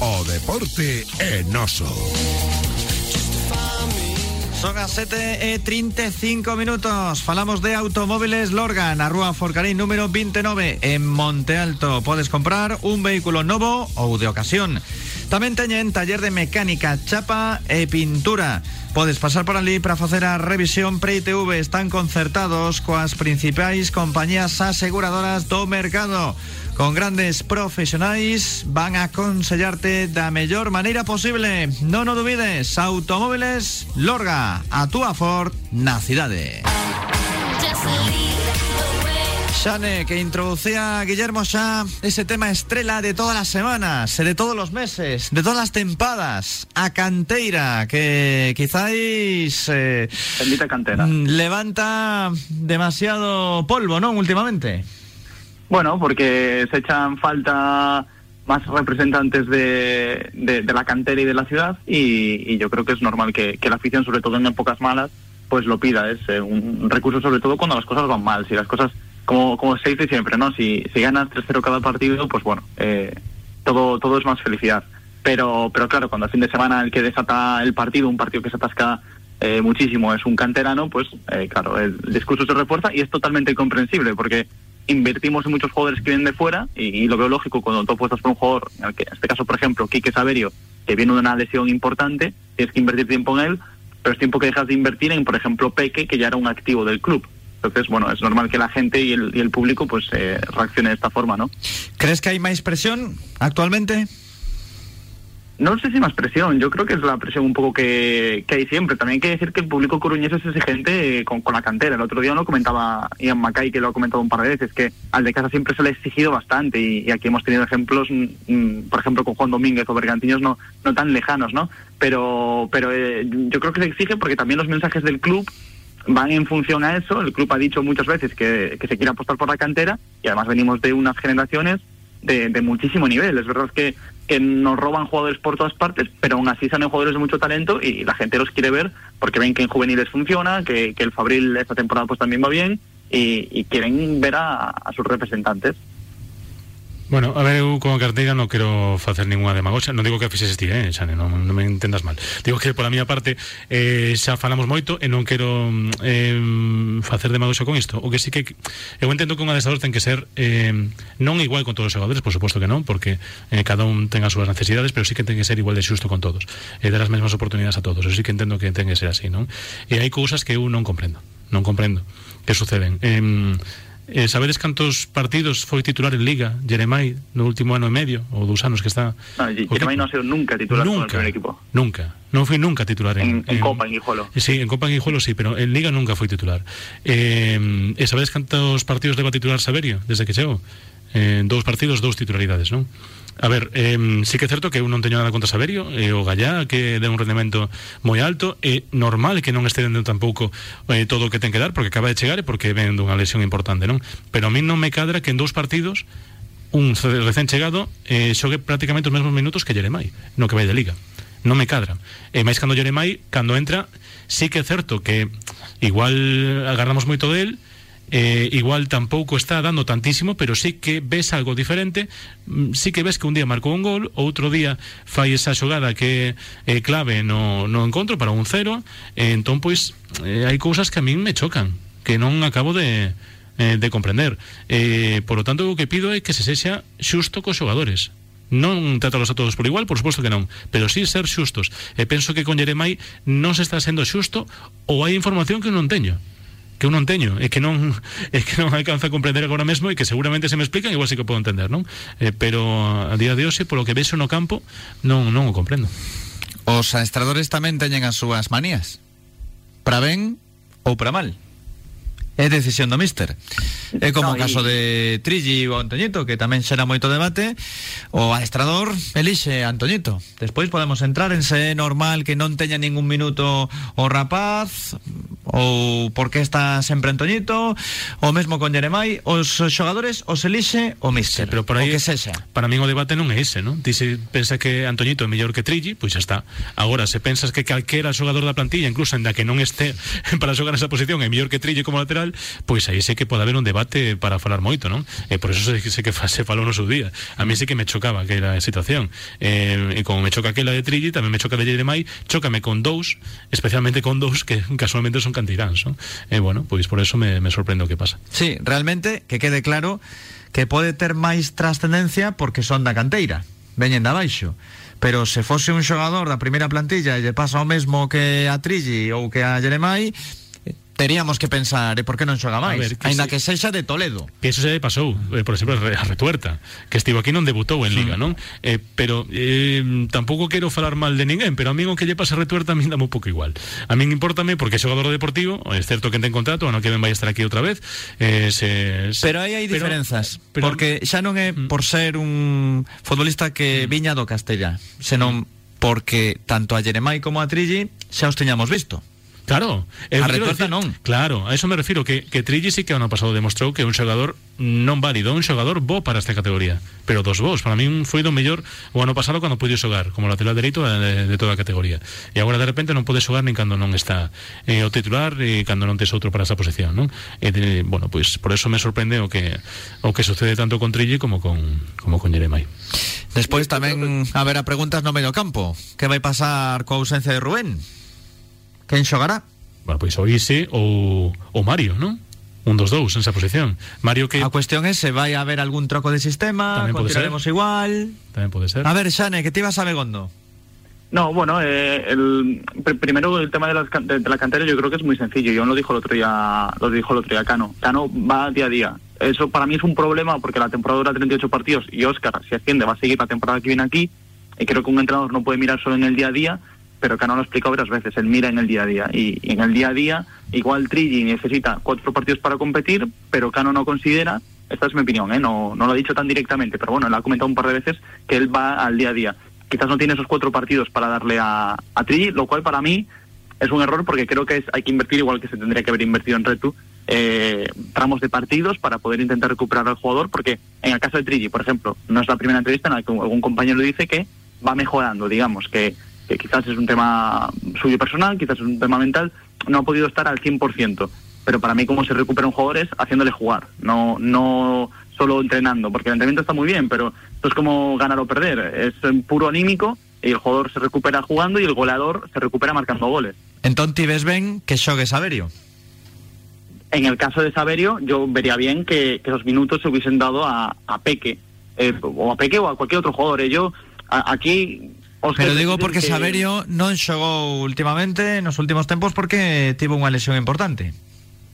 O deporte é noso. Son as 7 e 35 minutos. Falamos de automóviles Lorga Na rúa Forcarín número 29 En Monte Alto Podes comprar un vehículo novo ou de ocasión. Tamén teñen taller de mecánica, chapa e pintura. Podes pasar por ali para facer a revisión pre-ITV Están concertados coas principais compañías aseguradoras do mercado con grandes profesionais van a aconsellarte da mellor maneira posible. Non o dubides, Automóviles Lorga, a túa Ford na cidade. Xane, que introducía Guillermo xa ese tema estrela de todas las semanas, de todos los meses, de todas las tempadas, a canteira, que quizáis... Eh, Bendita cantera. Levanta demasiado polvo, ¿no? Últimamente. Bueno, porque se echan falta más representantes de, de, la cantera y de la ciudad y, yo creo que es normal que, que, la afición, sobre todo en épocas malas, pues lo pida. Es eh, un recurso sobre todo cuando las cosas van mal. Si las cosas, como, como se dice siempre, ¿no? Si, si ganas 3-0 cada partido, pues bueno, eh, todo, todo es más felicidad. Pero, pero claro, cuando el fin de semana el que desata el partido, un partido que se atasca eh, muchísimo, es un canterano, pues eh, claro, el discurso se refuerza y es totalmente comprensible porque invertimos en muchos jugadores que vienen de fuera y, lo veo lógico cuando tú apuestas por un jugador, en este caso, por ejemplo, Quique Saverio, que viene de una lesión importante, tienes que invertir tiempo en él, pero es tiempo que dejas de invertir en, por ejemplo, Peque, que ya era un activo del club. Entonces, bueno, es normal que la gente y el, y el público pues eh, reaccione de esta forma, ¿no? ¿Crees que hay más presión actualmente? No sé si más presión, yo creo que es la presión un poco que, que hay siempre. También hay que decir que el público coruñés es exigente con, con, la cantera. El otro día lo comentaba Ian Mackay, que lo ha comentado un par de veces, que al de casa siempre se le ha exigido bastante y, aquí hemos tenido ejemplos, mmm, por ejemplo, con Juan Domínguez o Bergantiños no, no tan lejanos, ¿no? Pero, pero eh, yo creo que se exige porque también los mensajes del club van en función a eso. El club ha dicho muchas veces que, que se quiere apostar por la cantera y además venimos de unas generaciones de, de, muchísimo nivel. Es verdad que, que nos roban jugadores por todas partes, pero aún así salen jugadores de mucho talento y la gente los quiere ver porque ven que en juveniles funciona, que, que el Fabril esta temporada pues también va bien y, quieren ver a, a sus representantes. Bueno, a ver, eu como carteira non quero facer ninguna demagogia Non digo que fixeses ti, eh, Xane, non, me entendas mal Digo que pola miña parte eh, xa falamos moito E non quero eh, facer demagogia con isto O que sí que eu entendo que un adestrador ten que ser eh, Non igual con todos os xogadores, por suposto que non Porque eh, cada un ten as súas necesidades Pero sí que ten que ser igual de xusto con todos E dar as mesmas oportunidades a todos. Eso sí que entendo que ten que ser así, non? E hai cousas que eu non comprendo Non comprendo que suceden. Eh, Eh, sabedes cantos partidos foi titular en Liga Jeremai no último ano e medio ou dous anos que está. No, Jeremai non ha sido nunca titular nunca, con el primer equipo. nunca, non foi nunca titular en, en, en Copa, en Guijuelo sí, en Copa, en Guijuelo sí, pero en Liga nunca foi titular. Eh, e sabedes cantos partidos leva titular Saberio desde que chegou eh, dous partidos, dous titularidades non? A ver, eh, sí que é certo que eu non teño nada contra Saberio e o Gallá que dé un rendemento moi alto é normal que non este dendo tampouco eh, todo o que ten que dar porque acaba de chegar e porque ven dunha lesión importante, non? Pero a mí non me cadra que en dous partidos un recén chegado eh, prácticamente os mesmos minutos que Jeremai no que vai de Liga non me cadra e máis cando Jeremai, cando entra sí que é certo que igual agarramos moito del eh, igual tampouco está dando tantísimo pero sí que ves algo diferente. Sí que ves que un día marcou un gol outro día fai esa xogada que eh, clave no, no encontro para un cero. Eh, entón pois eh, que a min me chocan que non acabo de eh, de comprender. Eh, por lo tanto o que pido é que se sexa xusto cos xogadores. Non tratalos a todos por igual, por suposto que non pero sí ser xustos. E penso que con Jeremai non se está sendo xusto ou hai información que non teño que eu non teño e que non é que non alcanza a comprender agora mesmo e que seguramente se me explican igual sí que podo entender, non? Eh, pero a día de hoxe polo que vexo no campo non non o comprendo. Os adestradores tamén teñen as súas manías. Para ben ou para mal. é decisión do míster. É como no, o caso de Trilli ou Antoñito, que tamén xera moito debate, o adestrador elixe Antoñito. Despois podemos entrar en se é normal que non teña ningún minuto o rapaz, ou por que está sempre Antoñito, ou mesmo con Jeremai, os xogadores os elixe o míster, sí, pero por aí, o que sexa. Para min o debate non é ese, non? Ti se pensa que Antoñito é mellor que Trilli, pois xa está. Agora, se pensas que calquera xogador da plantilla, incluso en da que non este (laughs) para xogar esa posición, é mellor que Trilli como lateral, pois aí sei que pode haber un debate para falar moito, non? E por eso sei, sei que se falou no seu día. A mí sí que me chocaba aquela situación. Eh, e como me choca aquela de Trilli, tamén me choca de Jeremai, chócame con dous, especialmente con dous que (laughs) casualmente son cantiráns, non? E bueno, pois por eso me, me sorprende o que pasa. Sí, realmente que quede claro que pode ter máis trascendencia porque son da canteira, veñen de abaixo. Pero se fose un xogador da primeira plantilla e lle pasa o mesmo que a Trilli ou que a Jeremai, eh, teríamos que pensar, e por que non xoga máis? ver, que Ainda se- que sexa de Toledo. que eso se lle pasou, eh, por exemplo, a Retuerta, que estivo aquí non debutou en Liga, non? Eh, pero eh, tampouco quero falar mal de ninguén, pero a o que lle pasa a Retuerta a min dame un pouco igual. A min importame porque é xogador do Deportivo, é certo que ten contrato, ano que ven vai estar aquí outra vez, eh, se, se- Pero aí hai pero- diferenzas, pero- porque xa non é por ser un futbolista que viña do Castella, senón porque tanto a Jeremai como a Trilli xa os teñamos visto. Claro, A Retuerta decir- non. Claro, a eso me refiro que que Trilli sí que ano pasado demostrou que é un xogador non válido, un xogador bo para esta categoría, pero dos vos, para min foi do mellor o ano pasado cando puido xogar como lateral dereito de, de toda a categoría. E agora de repente non pode xogar nin cando non está eh, o titular e cando non tes outro para esa posición, non? E de, bueno, pois por eso me sorprende o que o que sucede tanto con Trilli como con como con Jeremai. Despois tamén haberá preguntas no medio campo. Que vai pasar coa ausencia de Rubén? Quen xogará? Bueno, pois o Ise ou o Mario, non? Un dos dous en esa posición. Mario que A cuestión é se vai haber algún troco de sistema, Tamén continuaremos igual. tamén pode ser. A ver, Xane, que te ibas a Begondo. No, bueno, eh, el, pr- primero el tema de, las de, de la cantera yo creo que es muy sencillo. Yo lo dijo el otro día, lo dijo el otro día Cano. Cano va día a día. Eso para mí es un problema porque la temporada dura 38 partidos y Oscar, si asciende, va a seguir la temporada que viene aquí. Y creo que un entrenador no puede mirar solo en el día a día, pero Cano lo ha explicado varias veces. Él mira en el día a día. Y, en el día a día, igual Trilli necesita cuatro partidos para competir, pero Cano no considera, esta es mi opinión, ¿eh? no, no lo ha dicho tan directamente, pero bueno, él ha comentado un par de veces que él va al día a día quizás no tiene esos cuatro partidos para darle a, a lo cual para mí es un error porque creo que es, hay que invertir igual que se tendría que haber invertido en Retu eh, tramos de partidos para poder intentar recuperar al jugador porque en el caso de Trilli, por ejemplo, no es la primera entrevista en la que algún compañero dice que va mejorando, digamos, que, que quizás es un tema suyo personal, quizás es un tema mental, no ha podido estar al 100%, pero para mí cómo se recupera un jugador es haciéndole jugar, no, no solo entrenando, porque el entrenamiento está muy bien, pero esto es como ganar o perder, es puro anímico y el jugador se recupera jugando y el goleador se recupera marcando goles. Entón ti ves ben que xogue Saberio. En el caso de Saverio, yo vería bien que, que esos minutos se hubiesen dado a, a Peque, eh, o a Peque o a cualquier otro jugador. eh. Yo, a- aquí... Pero digo porque que- Saberio non xogou últimamente nos últimos tempos porque tivo unha lesión importante.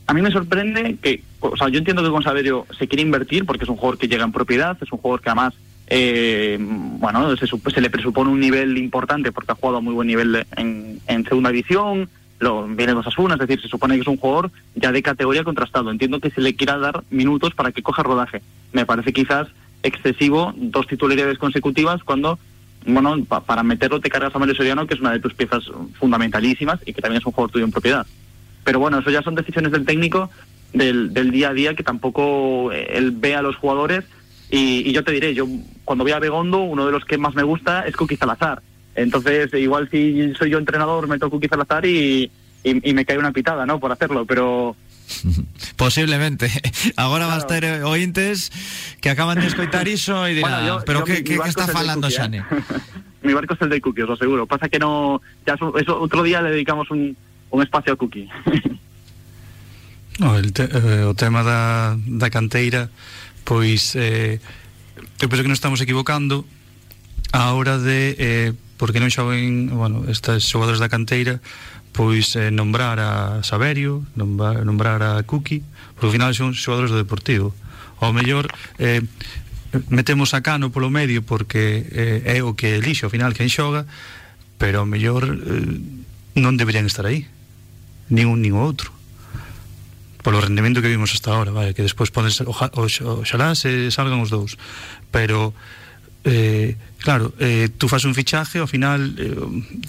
A mí me sorprende que, o sea, yo entiendo que con Saverio se quiere invertir porque es un jugador que llega en propiedad, es un jugador que además, eh, bueno, se, se le presupone un nivel importante porque ha jugado a muy buen nivel en segunda división, lo, viene dos Asuna, es decir, se supone que es un jugador ya de categoría contrastado. Entiendo que se le quiera dar minutos para que coja rodaje. Me parece quizás excesivo dos titularidades consecutivas cuando, bueno, pa- para meterlo te cargas a Mario Soriano, que es una de tus piezas fundamentalísimas y que también es un jugador tuyo en propiedad. Pero bueno, eso ya son decisiones del técnico del, del día a día que tampoco eh, él ve a los jugadores. Y, y yo te diré, yo cuando voy a Begondo, uno de los que más me gusta es Cookie Salazar. Entonces, igual si soy yo entrenador, meto Cookie Salazar y, y, y me cae una pitada, ¿no? Por hacerlo, pero (laughs) Posiblemente. Agora claro. vas ter ointes que acaban de escoitar (laughs) iso e dirán, bueno, yo, pero yo, que, mi, que, mi que está falando ¿eh? Xane? (laughs) mi barco es el de cookies, lo seguro. Pasa que no... Ya eso, eso, otro día le dedicamos un, un espacio a cookie. no, el te, eh, o tema da, da canteira, pois... Eh, eu penso que non estamos equivocando a hora de... Eh, porque non xoven, bueno, estas xogadores da canteira pois eh, nombrar a Saberio nombrar, nombrar a Cookie porque ao final son xogadores do Deportivo. Ao mellor eh, metemos a Cano polo medio porque eh, é o que elixe ao final quen xoga pero ao mellor eh, non deberían estar aí nin un nin outro. Polo rendemento que vimos hasta ahora, vale, que despois poden ser, oja, se salgan os dous, pero eh, claro, eh, tú fas un fichaje, ao final, eh,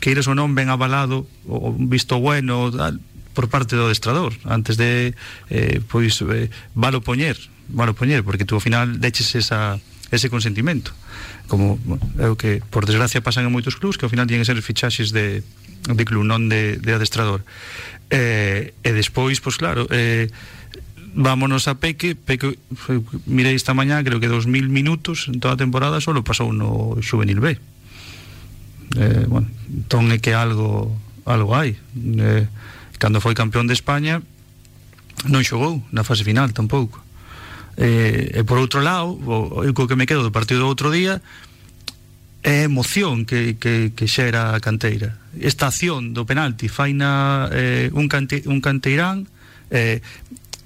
queires ou non, ben avalado, o visto bueno, tal, por parte do adestrador, antes de, eh, pois, eh, valo poñer, valo poñer, porque tú ao final deches esa, ese consentimento. Como bueno, é o que, por desgracia, pasan en moitos clubs, que ao final tienen que ser fichaxes de, de club, non de, de adestrador. Eh, e despois, pois claro, eh, vámonos a Peque, Peque mirei esta mañá, creo que 2000 minutos en toda a temporada só pasou no Juvenil B. Eh, bueno, entón é que algo algo hai. Eh, cando foi campeón de España non xogou na fase final tampouco. Eh, e por outro lado, o, o que me quedo do partido do outro día é emoción que, que, que xera a canteira. Esta acción do penalti faina eh, un, cante, un canteirán eh,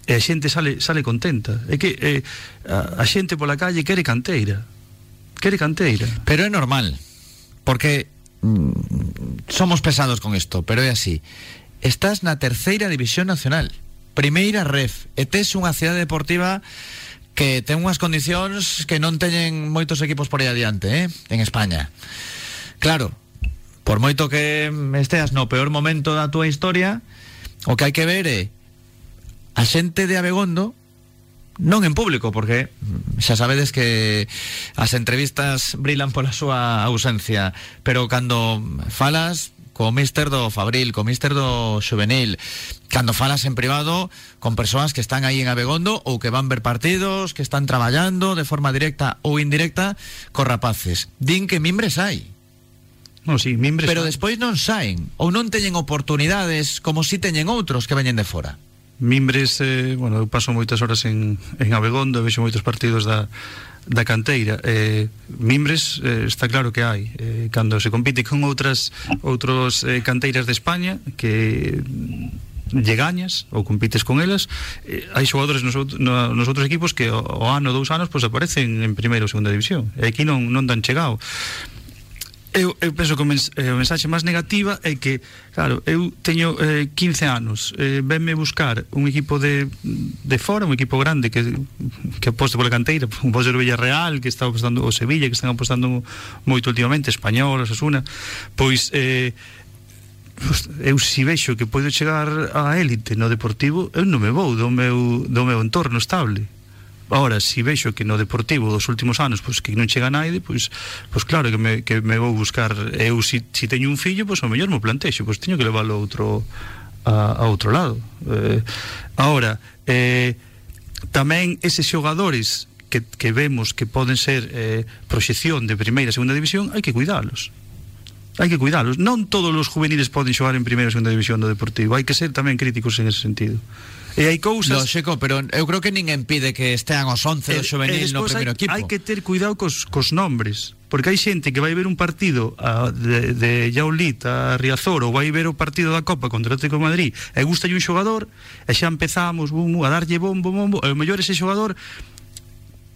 e a xente sale sale contenta. É que eh, a, a xente pola calle quere canteira. Quere canteira. Pero é normal, porque mm, somos pesados con isto, pero é así. Estás na terceira división nacional, primeira ref, e tes unha cidade deportiva que ten unhas condicións que non teñen moitos equipos por aí adiante, eh? en España. Claro, por moito que esteas no peor momento da túa historia, o que hai que ver é a xente de Abegondo non en público, porque xa sabedes que as entrevistas brilan pola súa ausencia, pero cando falas co mister do Fabril, co mister do Juvenil, cando falas en privado con persoas que están aí en Abegondo ou que van ver partidos, que están traballando de forma directa ou indirecta co rapaces. Din que mimbres hai. No, sí, mimbres Pero despois non saen ou non teñen oportunidades como si teñen outros que veñen de fora. Mimbres, eh, bueno, eu paso moitas horas en, en Abegondo, vexo moitos partidos da, da canteira. Eh, Mimbres eh, está claro que hai. Eh, cando se compite con outras outros eh, canteiras de España que lle gañas ou compites con elas eh, hai xogadores nos, out, no, nos outros equipos que o, o ano, dous anos, pois aparecen en primeira ou segunda división e aquí non, non dan chegado eu, eu penso que o mens, eh, o mensaxe máis negativa é que, claro, eu teño eh, 15 anos, eh, venme buscar un equipo de, de fora, un equipo grande que, que aposte pola canteira, (laughs) un pode ser o Villarreal, que está apostando o Sevilla, que están apostando moito últimamente, Español, Osasuna, pois eh, eu si vexo que podo chegar á élite no deportivo, eu non me vou do meu, do meu entorno estable. Ahora, si vexo que no Deportivo dos últimos anos pois que non chega naide, pois, pois claro que me, que me vou buscar eu si, si teño un fillo, pois ao mellor mo plantexo, pois teño que leválo a outro a, a outro lado. Eh, ahora, eh, tamén eses xogadores que, que vemos que poden ser eh, proxección de primeira e segunda división, hai que cuidalos hai que cuidalos. Non todos os juveniles poden xogar en primeira e segunda división do Deportivo. Hai que ser tamén críticos en ese sentido. E hai cousas... Lógico, pero eu creo que ninguén pide que estean os 11 do eh, xovenil no primeiro hai, equipo. Hai que ter cuidado cos, cos nombres, porque hai xente que vai ver un partido a, de, de Jaulit a Riazor ou vai ver o partido da Copa contra o Atlético de Madrid e gusta un xogador e xa empezamos bum, a darlle bombo, bombo e o mellor ese xogador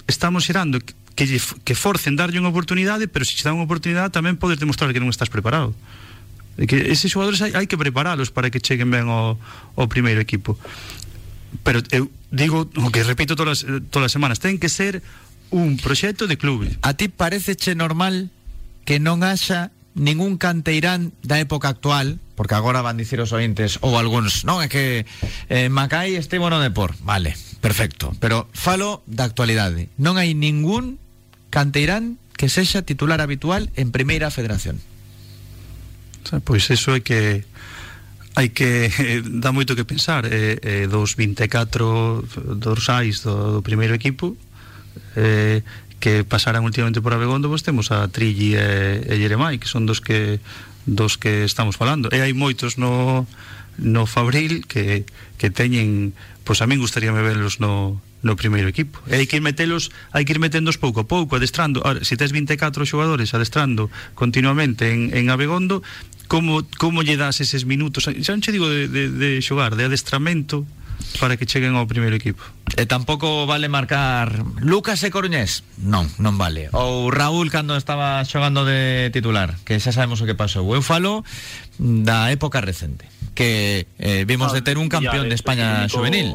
estamos xerando que, que forcen darlle unha oportunidade pero se che dan unha oportunidade tamén podes demostrar que non estás preparado e que eses xogadores hai, hai que preparalos para que cheguen ben ao, ao primeiro equipo pero eu digo o que repito todas as, todas as semanas ten que ser un proxecto de clube A ti pareceche normal que non haxa ningún canteirán da época actual, porque agora van dicir os ointes ou algúns, non, é que eh, Macai estivo no Depor, vale, perfecto, pero falo da actualidade. Non hai ningún canteirán que sexa titular habitual en Primeira Federación. pois eso é que hai que eh, dá moito que pensar eh, eh, dos 24 dorsais do, do primeiro equipo eh, que pasaran últimamente por Abegondo vos temos a Trilli e, e Jeremai que son dos que dos que estamos falando. E hai moitos no, no Fabril que, que teñen pois a min gustaríame verlos no, no primeiro equipo. E hai que ir metelos hai que ir metendos pouco a pouco adestrando. Ahora, se tes 24 xogadores adestrando continuamente en, en Abegondo como, como lle das eses minutos xa non che digo de, de, de xogar de adestramento para que cheguen ao primeiro equipo. E tampouco vale marcar Lucas e Coruñés Non, non vale. Ou Raúl cando estaba xogando de titular Que xa sabemos o que pasou. Eu falo da época recente que eh, vimos de ter un campeón de España juvenil.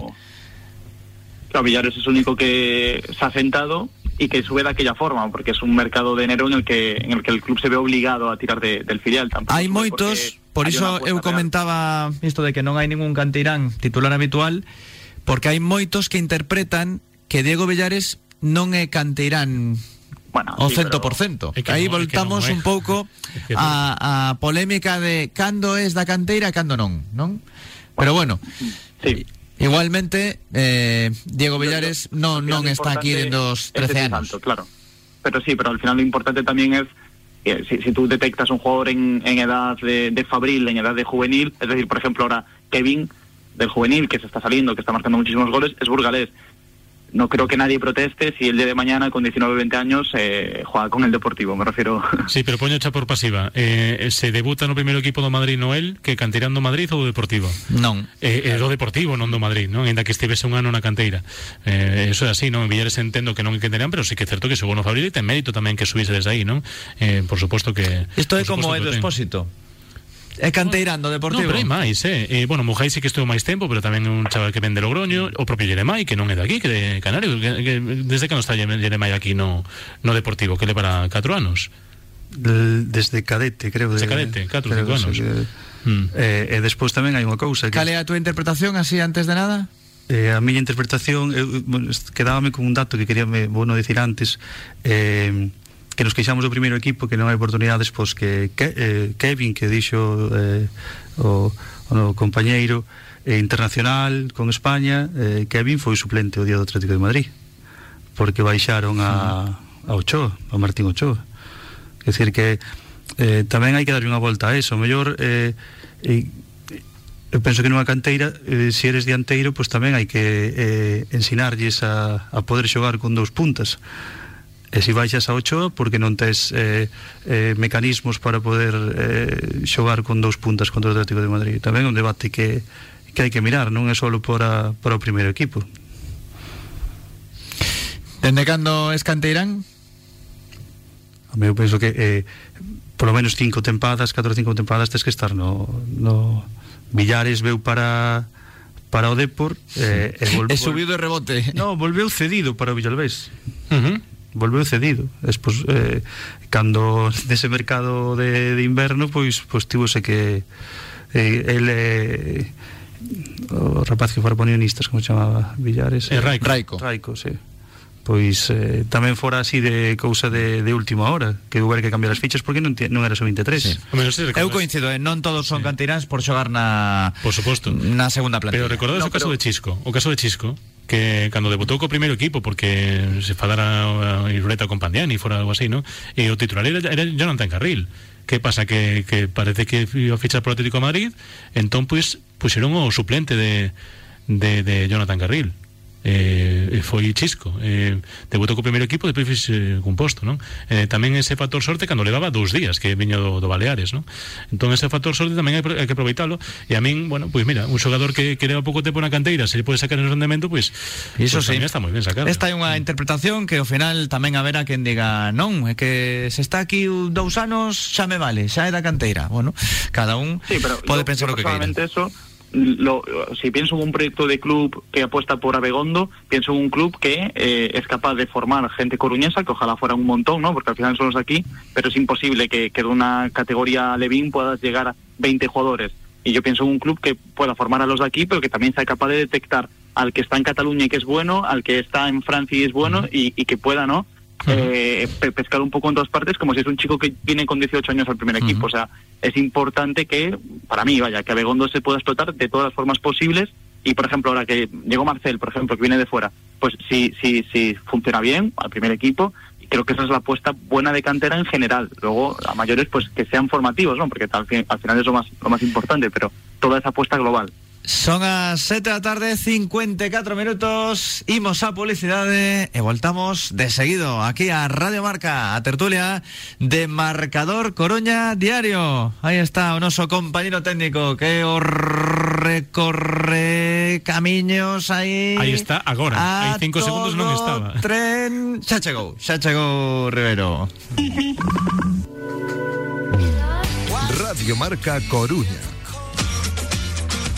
Claro, Villares es el único que se ha sentado y que sube de aquella forma, porque es un mercado de enero en el que en el que el club se ve obligado a tirar de, del filial. Tampouco Hai moitos, por iso aposta eu real. comentaba isto de que non hai ningún canteirán titular habitual, porque hai moitos que interpretan que Diego Villares non é canteirán Bueno, sí, 100%. É que Aí que voltamos un pouco (laughs) a, a polémica de cando es da canteira e cando non, non? Pero bueno, Sí. Igualmente eh, Diego Villares non lo está aquí importante dende os es 13 ese anos. salto, claro. Pero sí, pero al final lo importante también es que si, si tú detectas un jugador en, en edad de, de fabril, en edad de juvenil, es decir, por ejemplo, ahora Kevin del juvenil, que se está saliendo, que está marcando muchísimos goles, es burgalés. No creo que nadie proteste si el día de mañana, con 19 o 20 años, eh, juega con el Deportivo, me refiero. (laughs) Sí, pero poño xa por pasiva. Eh, se debuta no primeiro equipo do Madrid Noel, que canteirán do Madrid ou do Deportivo? Non. Eh, eh, do Deportivo, non do Madrid, non? Ainda que estivese un ano na canteira. Eh, eso é así, non? En Villares entendo que non é canteirán, pero sí que é certo que xogou no Fabril ten mérito tamén que subise desde aí, non? Eh, por suposto que... Isto é por como o ten. É canteirán do Deportivo. No, pero hai máis, eh. eh bueno, Mujai sí que estuvo máis tempo, pero tamén é un chaval que ven de Logroño, o propio Jeremai, que non é de aquí, que de Canarios, que, que desde que non está Jeremai aquí no, no Deportivo, que le para 4 anos. Desde cadete, creo. Desde de- cadete, catro, creo cinco que- anos. que- Mm. Eh, e despois tamén hai unha cousa que Cal é a túa interpretación así antes de nada? Eh, a miña interpretación eu, bueno, quedábame con un dato que quería me, bueno decir antes eh, que nos queixamos do primeiro equipo que non hai oportunidades pois que, que eh, Kevin que dixo eh, o, o no compañeiro eh, internacional con España eh, Kevin foi suplente o día do Atlético de Madrid porque baixaron a, a Ochoa a Martín Ochoa. É dicir que eh, tamén hai que darlle unha volta a eso. O mellor eh, eh, eu penso que nunha canteira eh, se eres dianteiro pois tamén hai que eh, ensinarlles a, a poder xogar con dous puntas. E se baixas a 8 porque non tes eh, eh, mecanismos para poder eh, xogar con dous puntas contra o Atlético de Madrid. Tamén é un debate que, que hai que mirar, non é só para, para o primeiro equipo. Dende cando escanteirán? Eu penso que eh, polo menos cinco tempadas, 4 ou cinco tempadas tes que estar no, no Villares veu para para o Depor eh, e, volveu, (laughs) e subiu de rebote. No, volveu cedido para o Villalbés. Uh -huh volveu cedido Despois, eh, cando (laughs) nese mercado de, de inverno pois, pois tivose que eh, ele o rapaz que fora ponionistas como chamaba Villares eh, Raico. Raico. Raico, sí pois eh, tamén fora así de cousa de, de última hora que houver que cambiar as fichas porque non, non era só 23 sí. Eu coincido, eh, non todos son sí. por xogar na por suposto. na segunda plantilla pero recordades no, o caso pero... de Chisco o caso de Chisco que cando debutou co primeiro equipo porque se fadara a Irureta con Pandiani, fora algo así, ¿no? E o titular era, Jonathan Carril. Que pasa que, que parece que iba a fichar por Atlético de Madrid, entón pois puxeron o suplente de, de Jonathan Carril. Eh, e foi Chisco eh, debutou co primeiro equipo depois fixe un posto non? Eh, tamén ese factor sorte cando levaba dous días que viño do, do Baleares non? entón ese factor sorte tamén hai, hai que aproveitalo e a min, bueno, pois mira un xogador que, que leva pouco tempo na canteira se lle pode sacar en rendemento pois, Iso pois sí. está moi ben sacado Esta é unha interpretación que ao final tamén haberá quen diga non, é que se está aquí dous anos xa me vale, xa é da canteira. Bueno, cada un Sí, pero pode yo- pensar yo o que queira. eso lo, si pienso en un proyecto de club que apuesta por Abegondo, pienso en un club que eh, es capaz de formar gente coruñesa, que ojalá fuera un montón, ¿no? Porque al final son los de aquí, pero es imposible que, que de una categoría Levín puedas llegar a 20 jugadores. Y yo pienso en un club que pueda formar a los de aquí, pero que también sea capaz de detectar al que está en Cataluña y que es bueno, al que está en Francia y es bueno, y, y que pueda, ¿no? Eh, pe- pescar un poco en todas partes como si es un chico que viene con 18 años al primer equipo. O sea, es importante que, para mí, vaya, que Abegondo se pueda explotar de todas las formas posibles. Y, por ejemplo, ahora que llegó Marcel, por ejemplo, que viene de fuera, pues si, si, si funciona bien al primer equipo, creo que esa es la apuesta buena de cantera en general. Luego, a mayores, pues que sean formativos, ¿no? Porque al, fin- al final es lo más, lo más importante, pero toda esa apuesta global. Son as 7 da tarde, 54 minutos Imos a publicidade E voltamos de seguido Aquí a Radio Marca, a tertulia De Marcador Coruña Diario Aí está o noso compañero técnico Que o recorre Camiños aí Aí está, agora. Hai cinco segundos non todo estaba. Tren, xa chegou Xa chegou Rivero Radio Marca Coruña.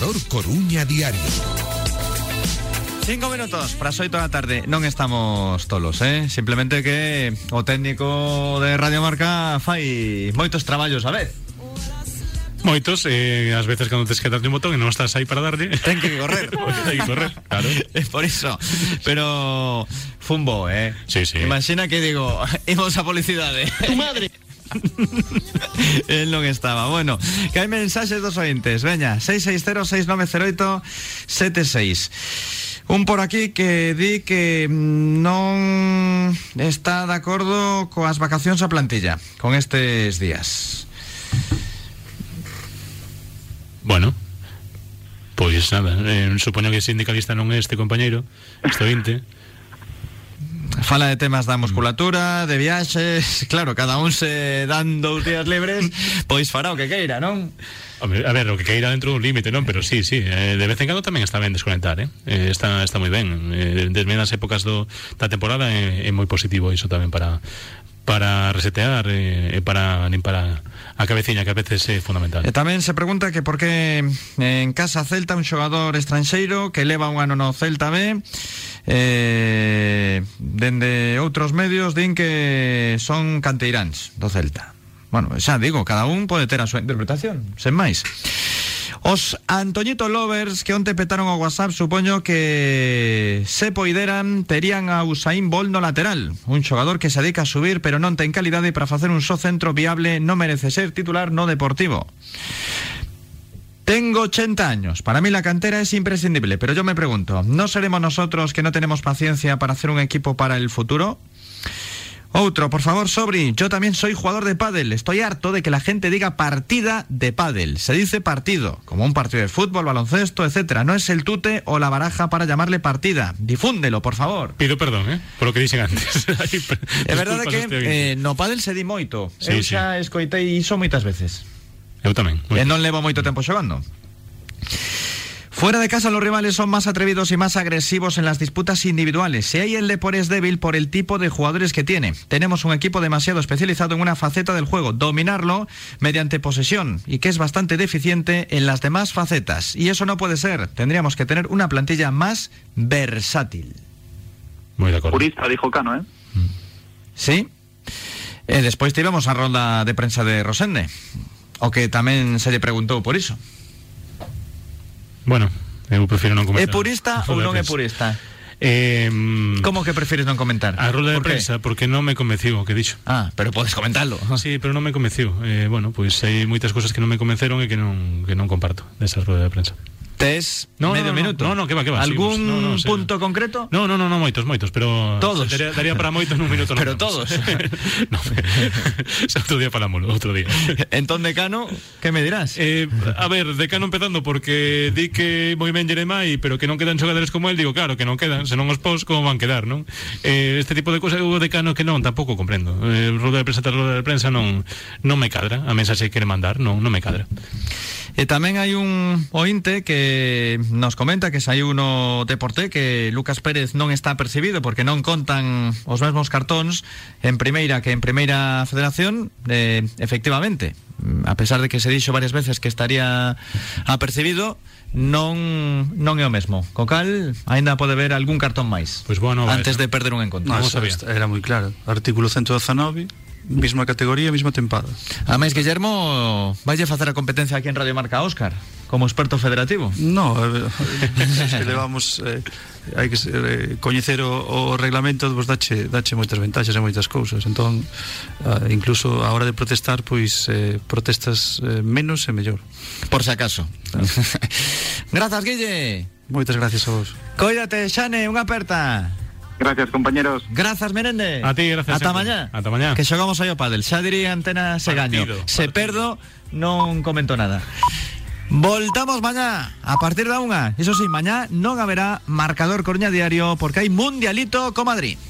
Coruña Diario. Cinco minutos para as oito da tarde Non estamos tolos, eh? Simplemente que o técnico de Radio Marca fai moitos traballos a vez Moitos, eh, ás veces cando tes que darlle un botón e non estás aí para darlle Ten que correr (laughs) Ten que correr, claro (laughs) É por iso Pero fun bo, eh? Sí, sí Imagina que digo (laughs) Imos a publicidade ¡Tu madre! (laughs) El non estaba. Bueno, que hai mensaxes dos ointes. Veña, 660-6908-76. Un por aquí que di que mm, non está de acordo coas vacacións a plantilla con estes días. Bueno Pois nada, eh, supoño que sindicalista non é este compañeiro Este ointe Fala de temas da musculatura, de viaxes, (laughs) claro, cada un se dan dous días libres, pois fará o que queira, non? Hombre, a ver, o que queira dentro do límite, non? Pero sí, sí, eh, de vez en cando tamén está ben desconectar, eh? eh está, está moi ben. Eh, desde as épocas do, da temporada é, é moi positivo iso tamén para para resetear eh, e eh, para, nin para a cabeciña que a veces é fundamental. E tamén se pregunta que por que en casa Celta un xogador estranxeiro que leva un ano no Celta B eh, dende outros medios din que son canteiráns do Celta. Bueno, xa digo, cada un pode ter a súa interpretación, sen. Os Antoñito Lovers que onte petaron o WhatsApp supoño que se poideran terían a Usain Bolt no lateral un xogador que se dedica a subir pero non ten calidade para facer un só centro viable non merece ser titular no Deportivo Tengo 80 años. Para mí la cantera es imprescindible, pero yo me pregunto, ¿no seremos nosotros que no tenemos paciencia para hacer un equipo para el futuro? Otro, por favor, Sobri, yo también soy jugador de pádel. Estoy harto de que la gente diga partida de pádel. Se dice partido, como un partido de fútbol, baloncesto, etcétera. No es el tute o la baraja para llamarle partida. Difúndelo, por favor. Pido perdón, eh, por lo que dixen antes. (laughs) É verdade que eh, no pádel se di moito. Sí, Eu xa escoitei iso moitas veces. Eu tamén. E non levo moito tempo xogando. Fuera de casa los rivales son más atrevidos y más agresivos en las disputas individuales. Si hay el Depor es débil por el tipo de jugadores que tiene. Tenemos un equipo demasiado especializado en una faceta del juego, dominarlo mediante posesión y que es bastante deficiente en las demás facetas. Y eso no puede ser. Tendríamos que tener una plantilla más versátil. Muy de acordo. Purista, dijo Cano, ¿eh? Sí. E despois tivemos a ronda de prensa de Rosende O que tamén se lle preguntou por iso Bueno, eu prefiro non É comentar. purista A ou rueda non de é purista? Eh, Como que prefires non comentar? a roda de Por qué? prensa, porque non me convenciu o que dixo. Ah, pero podes comentarlo Sí, pero non me convenciu. Eh, bueno, pues, hai moitas cousas que non me convenceron e que non que non comparto desa rueda de prensa. Tes No, medio no, no, minuto no, no, que va, que va, Algún seguimos. No, no, sí. punto concreto? No, no, no, no moitos, moitos, pero Todos. daría, daría para moitos nun minuto. (laughs) Pero todos. (laughs) no, (laughs) outro día falámoslo, outro día. Entón, decano, que me dirás? Eh, a ver, decano empezando porque di que moi ben Jeremai, pero que non quedan xogadores como el, digo, claro, que non quedan, senón os pos como van quedar, non? Eh, este tipo de cosas o decano que non, tampouco comprendo. Eh, rueda de prensa rueda de prensa non non me cadra, a mensaxe que quere mandar, non, non me cadra. E tamén hai un ointe que nos comenta que saiu no Deporté que Lucas Pérez non está percibido porque non contan os mesmos cartóns en primeira que en primeira federación, eh, efectivamente. A pesar de que se dixo varias veces que estaría apercibido, non non é o mesmo. Co cal, aínda pode ver algún cartón máis. Pois pues bueno, antes de perder un encontro. No, era moi claro. Artículo 119 Misma categoría, misma tempada. A máis, Guillermo, valle facer a competencia aquí en Radio Marca Óscar, como experto federativo? No, eh, eh que levamos... Eh, hai que eh, coñecer o, o reglamento vos dache, dache moitas ventaxas e moitas cousas entón, eh, incluso a hora de protestar pois eh, protestas eh, menos e mellor por se acaso claro. (laughs) grazas Guille moitas gracias a vos coídate Xane, unha aperta Gracias, compañeros. Grazas, Merende. A ti, gracias Ata sempre. mañá. Ata mañá. Que xogamos aí o pádel. Xa diría antena se gaño. Partido, Se perdo, non comento nada. Voltamos mañá a partir da unha. Iso sí, mañá non haberá marcador Coruña Diario porque hai Mundialito co Madrid.